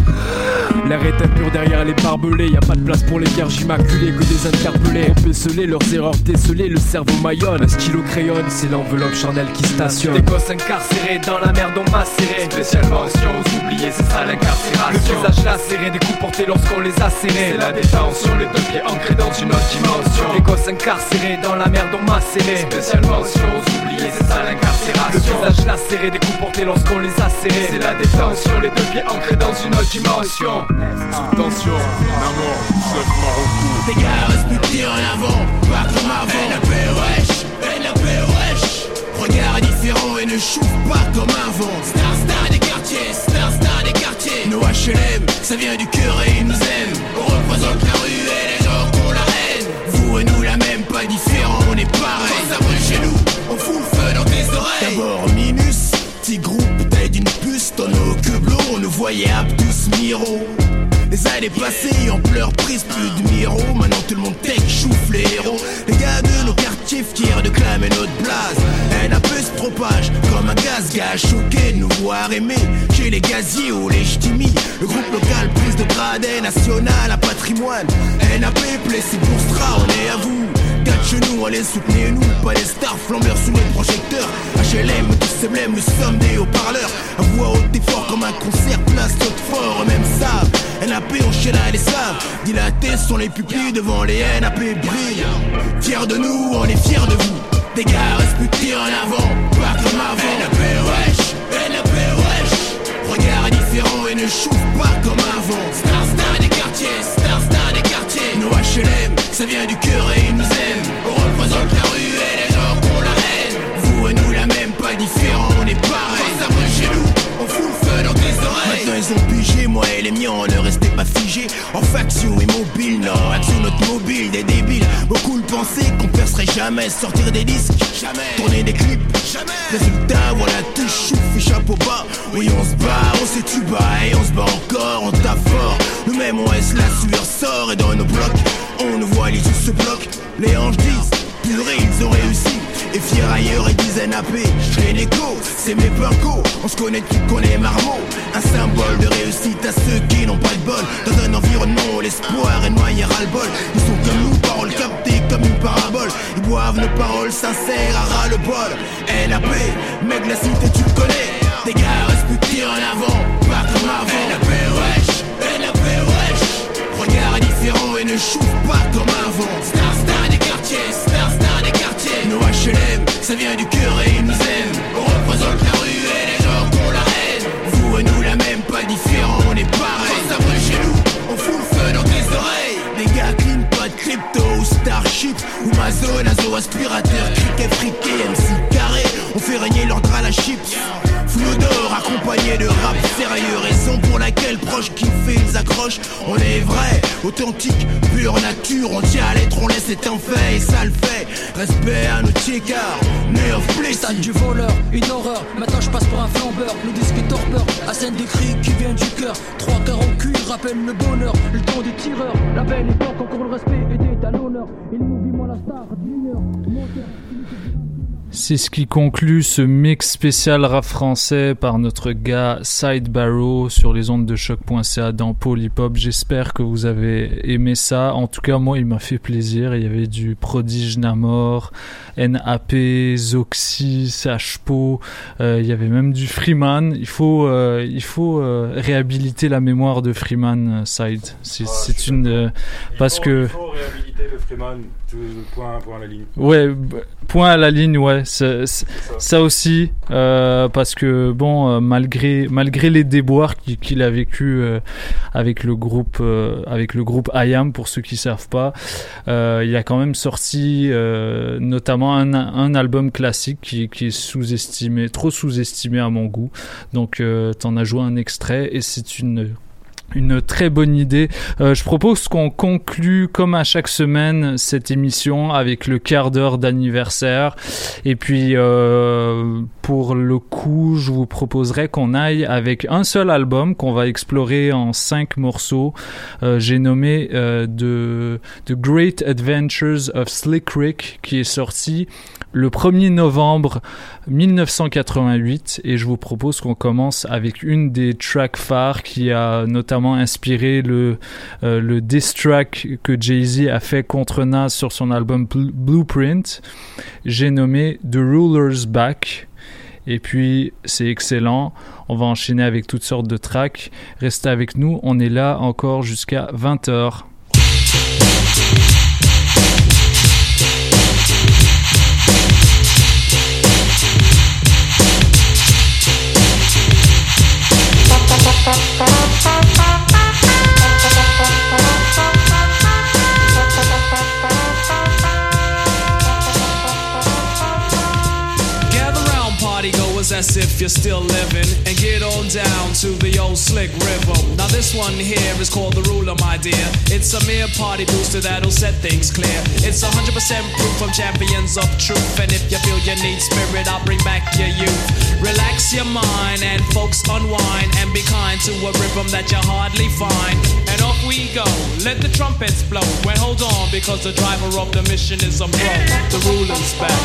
L'air est impur derrière les barbelés, y a pas de place pour les vierges immaculées que des interpellés. On leurs erreurs décelées, le cerveau maillonne. Un stylo crayon, c'est l'enveloppe charnelle qui stationne. Des gosses incarcérés dans la merde on m'a serré. Spécialement aux oubliés, c'est ça l'incarcération. Le visage lacéré, des coups portés lorsqu'on les a serrés. C'est la détention, les deux pieds ancrés dans une autre dimension. Des gosses incarcérés dans la merde on m'a serré. Spécialement aux oubliés, c'est ça l'incarcération. Le visage lacéré, des coups portés lorsqu'on les a serrés. C'est la détention, les deux pieds ancrés dans une autre dimension. Sous tension, seul mort gars, reste plus en avant, pas comme avant. NAP wesh, NAP wesh. Regard différent et ne chauffe pas comme avant. Star, star des quartiers, star, star des quartiers. Nos HLM, ça vient du cœur et ils nous aiment. On représente la rue et les gens qu'on la haine. Vous et nous, la même, pas différent, on est pareil. Ça brûle chez nous, on fout le feu dans tes oreilles. D'abord, Minus, petit groupe, taille d'une puce, ton que bleu, on nous voyait Abdus Miro. Les années passées en pleurs prises, plus de miro. Maintenant tout le monde tech chouffe les héros. Les gars de nos quartiers fiers de clamer notre place. NAP se propage comme un gaz gars choqué de nous voir aimer. Chez les gaziers ou les ch'timis. Le groupe local prise de grade national à patrimoine. NAP blessé pour Stra, on est à vous. Quatre chez nous, allez soutenez-nous. Pas des stars flambeurs sous les projecteurs. HLM, tous ces blèmes, nous sommes des haut-parleurs. À voix haute et fort comme un concert, place fort, même ça. NAP, on là les savent. Dilatés sont les pupilles devant les NAP brillent. Fiers de nous, on est fiers de vous. Des gars, respectés en avant, pas comme avant. NAP, wesh, NAP, wesh. Regard différent et ne chauffe pas comme avant. Star, star des quartiers, star, star des quartiers. Nos HLM, ça vient du cœur et ils nous aiment. On représente la rue et les gens qu'on la haine. Vous et nous, la même, pas différent, on est pareil. Ça chez nous, on fout le feu dans tes oreilles. Maintenant ils ont pigé, moi et les miens, on ne restait pas figés. En faction immobile, non, action notre mobile, des débiles. Beaucoup le pensaient qu'on percerait jamais, sortir des disques, jamais, tourner des clips, jamais. Résultat, voilà, tout chouf et chapeau bas. Oui, on se bat, on se tue bas et on se bat encore, on tape fort. Nous-mêmes, on laisse la sueur sort et dans nos blocs, on nous voit, les tous se bloquent. Les anges disent, purée, ils ont réussi. Et fiers ailleurs et dizaines AP J'ai l'écho, c'est mes pincos On se connaît depuis qu'on est Un symbole de réussite à ceux qui n'ont pas de bol. Dans un environnement où l'espoir est noyé ras le bol Ils sont comme nous, paroles captées comme une parabole. Ils boivent nos paroles sincères à ras le bol NAP, mec la cité tu connais. Des gars respectés en avant, pas comme avant et ne chauffe pas comme avant. Star star des quartiers, star star des quartiers. Nos HLM, ça vient du cœur et ils nous aiment. On représente la rue et les gens qu'on la haine. Vous et nous la même, pas différent, on est pareil. Ça brûle chez nous, on fout le feu dans tes oreilles. Les gars clean, pas de crypto ou Starship Ou ma zone, aspirateur, criquet friqué, MC carré. On fait régner l'ordre à la chips D'or accompagné de rap sérieux. Raison pour laquelle proche qui fait ils accrochent On est vrai, authentique, pure nature. On tient à l'être, on laisse c'est un fait et ça le fait. Respect à nos tchécards, nerf Stade du voleur, une horreur. Maintenant je passe pour un flambeur, le disque est torpeur La scène des cris qui vient du cœur. Trois quarts au cul, rappelle le bonheur. Le temps des tireurs, la belle époque Encore le respect était à l'honneur. Il nous vit moi la star d'une C'est ce qui conclut ce mix spécial rap français par notre gars Side Barrow sur les ondes de choc.ca dans Polypop. J'espère que vous avez aimé ça. En tout cas, moi, il m'a fait plaisir. Il y avait du Prodige Namor, NAP, Zoxy, Sachpo. Euh, il y avait même du Freeman. Il faut, euh, il faut euh, réhabiliter la mémoire de Freeman, euh, Side. C'est Ah, une... parce que... Il faut le Freeman, tout- point, point à la ligne. Ouais, point à la ligne, ouais, c'est- c'est- ça aussi, euh, parce que bon, euh, malgré malgré les déboires qu'il a vécu euh, avec le groupe euh, avec le groupe IAM, pour ceux qui savent pas, il a quand même sorti notamment un, un album classique qui, qui est sous-estimé, trop sous-estimé à mon goût. Donc, euh, t'en as joué un extrait et c'est une une très bonne idée. Euh, je propose qu'on conclue, comme à chaque semaine, cette émission avec le quart d'heure d'anniversaire. Et puis, euh, pour le coup, je vous proposerais qu'on aille avec un seul album qu'on va explorer en cinq morceaux. Euh, J'ai nommé The, The Great Adventures of Slick Rick, qui est sorti le 1er novembre 1988 et je vous propose qu'on commence avec une des tracks phares qui a notamment inspiré le, euh, le diss track que Jay-Z a fait contre Nas sur son album Bl- Blueprint. J'ai nommé The Ruler's Back. Et puis, c'est excellent. On va enchaîner avec toutes sortes de tracks. Restez avec nous. On est là encore jusqu'à 20h. As if you're still living, and get on down to the old slick rhythm. Now, this one here is called the ruler, my dear. It's a mere party booster that'll set things clear. It's 100% proof from champions of truth, and if you feel you need spirit, I'll bring back your youth. Relax your mind, and folks unwind, and be kind to a rhythm that you hardly find. And off we go, let the trumpets blow. Well, hold on, because the driver of the mission is a pro. The ruler's back.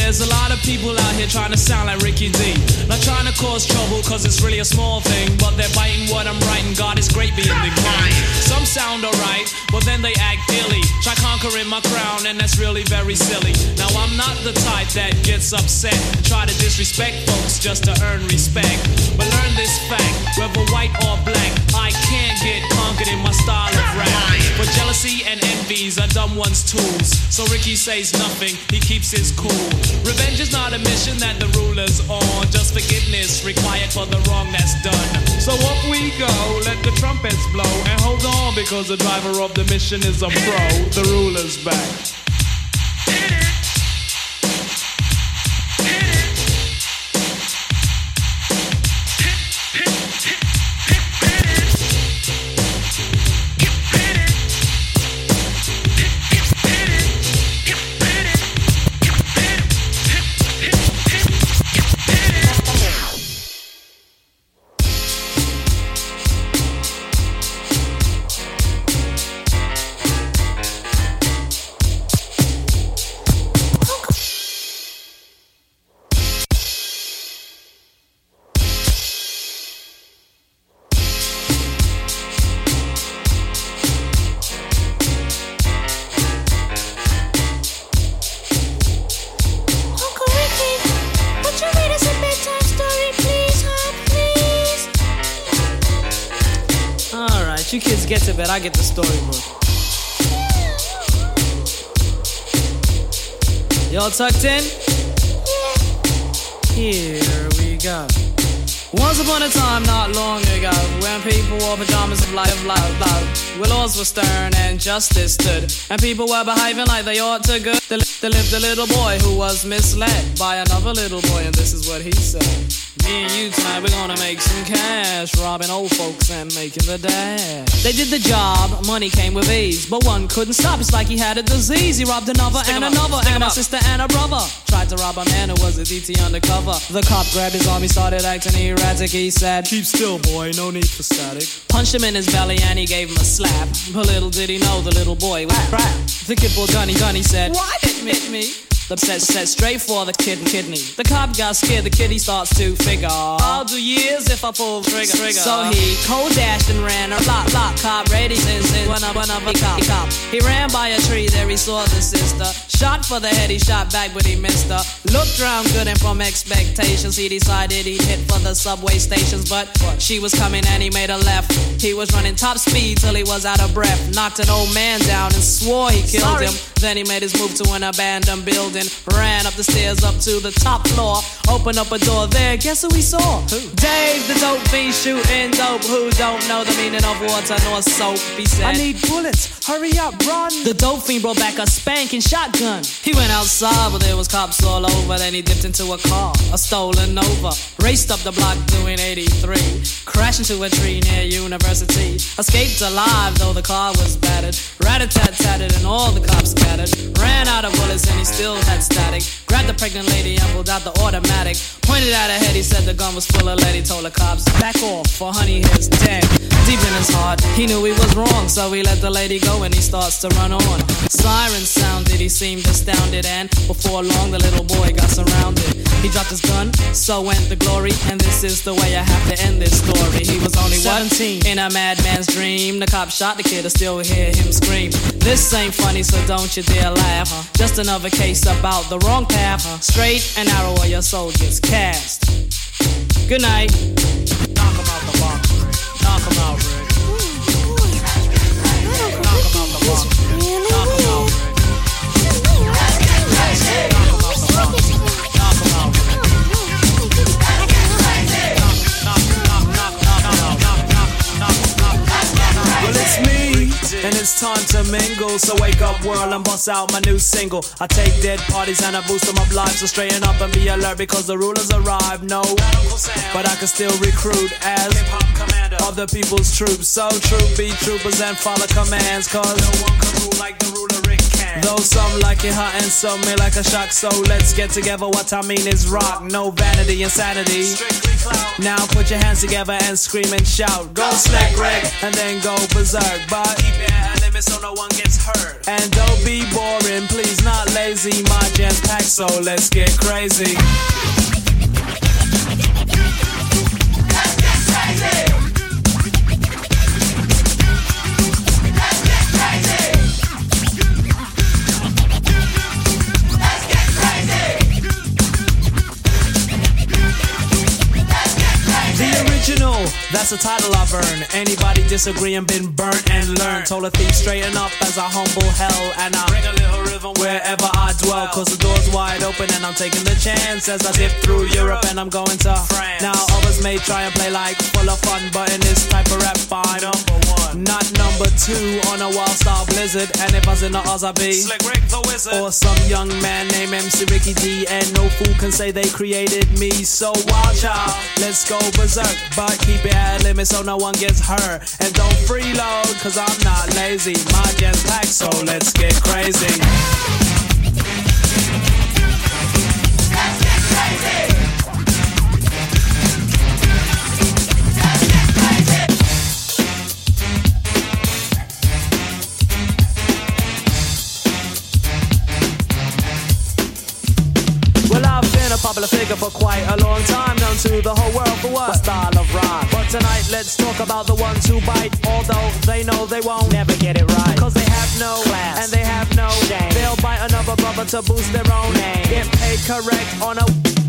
there's a lot of people out here trying to sound like Ricky D. Not trying to cause trouble, cause it's really a small thing, but they're biting what I'm writing. God is great being the declined. Some sound alright, but then they act illy. Try conquering my crown, and that's really very silly. Now, I'm not the type that gets upset and try to disrespect folks just to earn respect. But learn this fact whether white or black, I can't get conquered in my style of rap. But jealousy and envies are dumb one's tools. So Ricky says nothing, he keeps his cool. Revenge is not a mission that the ruler's on, just forgiveness required for the wrong that's done. So up we go, let the trumpets blow, and hold on because the driver of the mission is a pro. The ruler's back. Y'all tucked in? Here we go. Once upon a time, not long ago, when people wore pajamas of life, love, love, where laws were stern and justice stood, and people were behaving like they ought to good. There lived a little boy who was misled by another little boy, and this is what he said. Me and you tonight, we're gonna make some cash, robbing old folks and making the dash. They did the job, money came with ease, but one couldn't stop. It's like he had a disease. He robbed another Stick and another, stick and a sister and a brother. Tried to rob a man who was a DT undercover. The cop grabbed his arm, he started acting erratic. He said, Keep still, boy, no need for static. Punched him in his belly and he gave him a slap. But little did he know the little boy was crap. The kid pulled gun, he gun, he said, Why didn't hit me? The set set straight for the kid kidney. The cop got scared, the kitty starts to figure. I'll do years if I pull trigger. trigger. So he cold dashed and ran. A block, block, cop ready since it went up, went up, a cop, cop. He ran by a tree, there he saw the sister. Shot for the head, he shot back, but he missed her. Looked round good and from expectations, he decided he'd hit for the subway stations. But she was coming and he made a left. He was running top speed till he was out of breath. Knocked an old man down and swore he killed Sorry. him. Then he made his move to an abandoned building. Ran up the stairs up to the top floor. Opened up a door there. Guess who we saw? Who? Dave, the dope fiend shooting dope. Who don't know the meaning of water nor soap? He said, I need bullets. Hurry up, run. The dope fiend brought back a spanking shotgun. He went outside, but there was cops all over. Then he dipped into a car, a stolen Nova. Raced up the block doing 83. Crashed into a tree near University. Escaped alive, though the car was battered. Rat-a-tat-tatted and all the cops scattered. Ran out of bullets and he still had static. Grabbed the pregnant lady and pulled out the automatic. Pointed at her head, he said the gun was full of lead. He told the cops, back off, for honey here's dead. Deep in his heart, he knew he was wrong, so he let the lady go and he starts to run on. Sirens sounded, he seemed astounded, and before long the little boy got surrounded. He dropped his gun, so went the glory, and this is the way I have to end this story. He was only what? 17 in a madman's dream. The cop shot the kid, I still hear him scream. This ain't funny, so don't you dare laugh. Just another case about the wrong path. Straight and narrow, or your soul gets cast. Good night. Knock him out the box. Knock him out, Rick. Knock him out the box. And it's time to mingle. So wake up, world, and bust out my new single. I take dead parties and I boost them up live. So straighten up and be alert because the rulers arrive. No, but I can still recruit as other people's troops. So troop, be troopers and follow commands. Cause no one can rule like the ruler. Though some like it hot and some may like a shock. So let's get together. What I mean is rock, no vanity, insanity. Now put your hands together and scream and shout. Go slack Greg and then go berserk. But keep it at limit so no one gets hurt. And don't be boring, please, not lazy. My jam's packed, so let's get crazy. That's the title I've earned. Anybody disagreeing been burnt and learned. Told a thief straighten up as I humble hell. And I bring a little rhythm wherever I dwell. Cause the door's wide open and I'm taking the chance as I dip through Europe and I'm going to France. Now others may try and play like full of fun, but in this type of rap, I'm number one. Not number two on a wild star blizzard. And if I was in the Oz, I'd be Slick Rick the Wizard. Or some young man named MC Ricky D. And no fool can say they created me. So wild child, let's go berserk. But keep it at limit so no one gets hurt. And don't freeload, cause I'm not lazy. My jam's packed, so let's get crazy. Well, I've been a popular figure for quite a long time, known to the whole world for what? Style of rhyme. Tonight, let's talk about the ones who bite, although they know they won't never get it right. Cause they have no class and they have no shame. They'll bite another brother to boost their own name. Get paid correct on a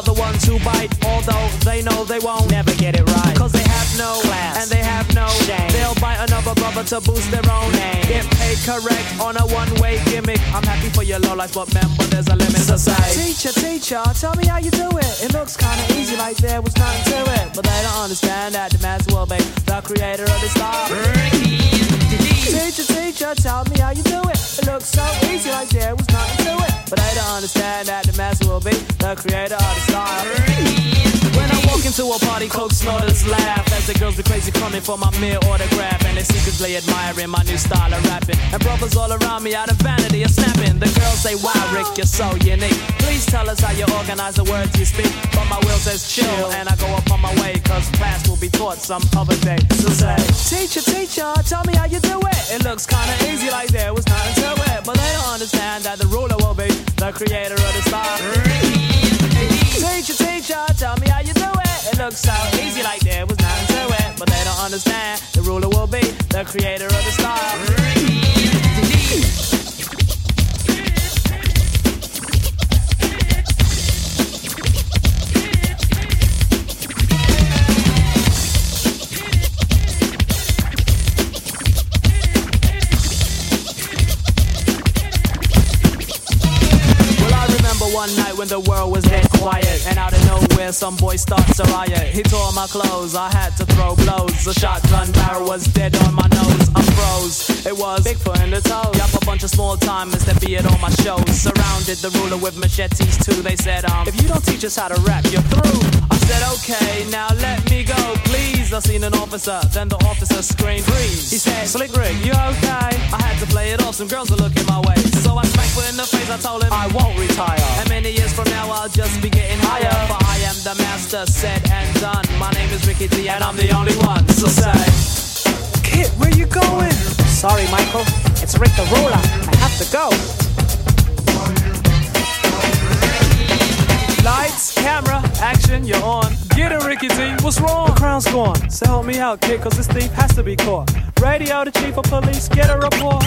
about the ones who bite, although they know they won't never get it right. Cause they have no class and they have no shame. They'll bite another brother to boost their own name. Get paid correct on a one way gimmick. I'm happy for your low life, but remember there's a limit to say. Teacher, teacher, tell me how you do it. It looks kinda easy like there was nothing to it. But they don't understand that the man's will be the creator of the star. Teacher, teacher, tell me how you do it. It looks so easy like there was nothing. But they don't understand that the master will be the creator of the style. Walk into a party, coke snorters laugh as the girls be crazy coming for my mere autograph. And they secretly admiring my new style of rapping. And brothers all around me out of vanity are snapping. The girls say, Wow, Rick, you're so unique. Please tell us how you organize the words you speak. But my will says chill, and I go up on my way, cause class will be taught some other day. So say, Teacher, teacher, tell me how you do it. It looks kinda easy like there was nothing to it. But they don't understand that the ruler will be the creator of the style. Teacher, teacher, tell me how you do it. It looks so easy like there was nothing to it. But they don't understand the ruler will be the creator of the style. When the world was dead quiet, and out of nowhere, some boy starts a riot. He tore my clothes, I had to throw blows. The shotgun barrel was dead on my nose. I froze. It was Bigfoot in the toes. Yup, a bunch of small timers that be at all my shows. Surrounded the ruler with machetes too. They said, um, if you don't teach us how to rap, you're through. Said, okay, now let me go, please. I seen an officer, then the officer screamed, freeze. He said, Slick Rick, you okay? I had to play it off, some girls were looking my way. So I smacked foot in the face, I told him, I won't retire. And many years from now, I'll just be getting higher. For I am the master, said and done. My name is Ricky D, and I'm the only one. So say, Kid, where you going? Sorry, Michael. It's Rick the Ruler. I have to go. Lights, camera, action, you're on. Get it, Ricky D, what's wrong? The crown's gone, so help me out, kid, cause this thief has to be caught. Radio the chief of police, get a report.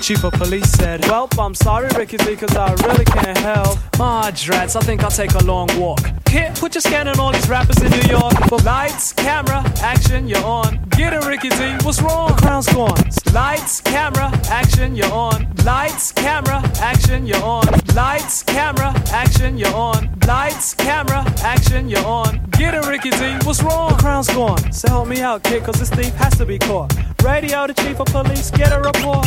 Chief of police said, Well, I'm sorry, Ricky D, cause I really can't help. My drats, I think I'll take a long walk. Kid, put your scan on all these rappers in New York. For lights, camera, action, you're on. Get it, Ricky D, what's wrong? The crown's gone. Lights, camera, action, you're on. Lights, camera, action, you're on. Lights, camera, action, you're on. Lights, camera, action, you're on. Get it, Ricky D, what's wrong? The crown's gone, so help me out, kid, cause this thief has to be caught. Radio the chief of police, get a report.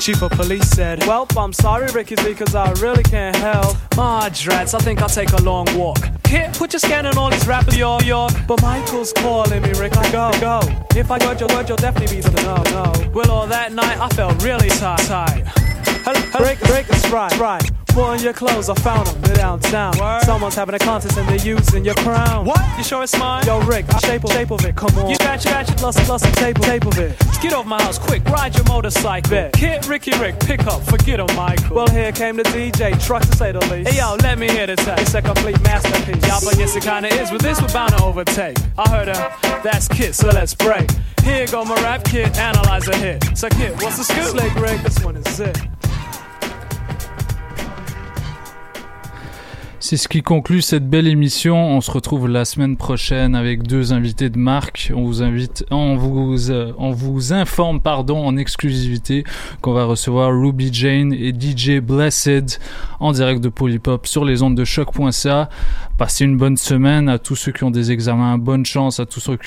Chief of police said, Well, I'm sorry, Ricky cause I really can't help. My drats, I think I'll take a long walk. Kid, put your scan on all these rappers, yo, yo. But Michael's calling me, Rick, I go, go. If I got your word, you'll definitely be the no, no. Well, all that night, I felt really tight, hello, break, break the stride, right. Put on your clothes, I found them, they're downtown. Someone's having a contest and they're using your crown. What? You sure it's mine? Yo, Rick, I shape, shape of it, come on. You got your plus, plus a tape, tape of it. Get off my house quick, ride your motorcycle. Bet. Kid, Ricky Rick, pick up, forget him, Michael. Well, here came the DJ, truck to say the least. Hey, yo, let me hear the tape. It's a complete masterpiece. Y'all, but yes, it kinda is, but this we're bound to overtake. I heard her, that's Kid, so let's break. Here go my rap kid, analyze a hit. So, Kid, what's the scoop? Slick Rick, this one is it. C'est ce qui conclut cette belle émission. On se retrouve la semaine prochaine avec deux invités de marque. On vous invite, on vous, euh, informe, pardon, en exclusivité qu'on va recevoir Ruby Jane et DJ Blessed en direct de Polypop sur les ondes de choc.ca. Passez une bonne semaine à tous ceux qui ont des examens. Bonne chance à tous ceux qui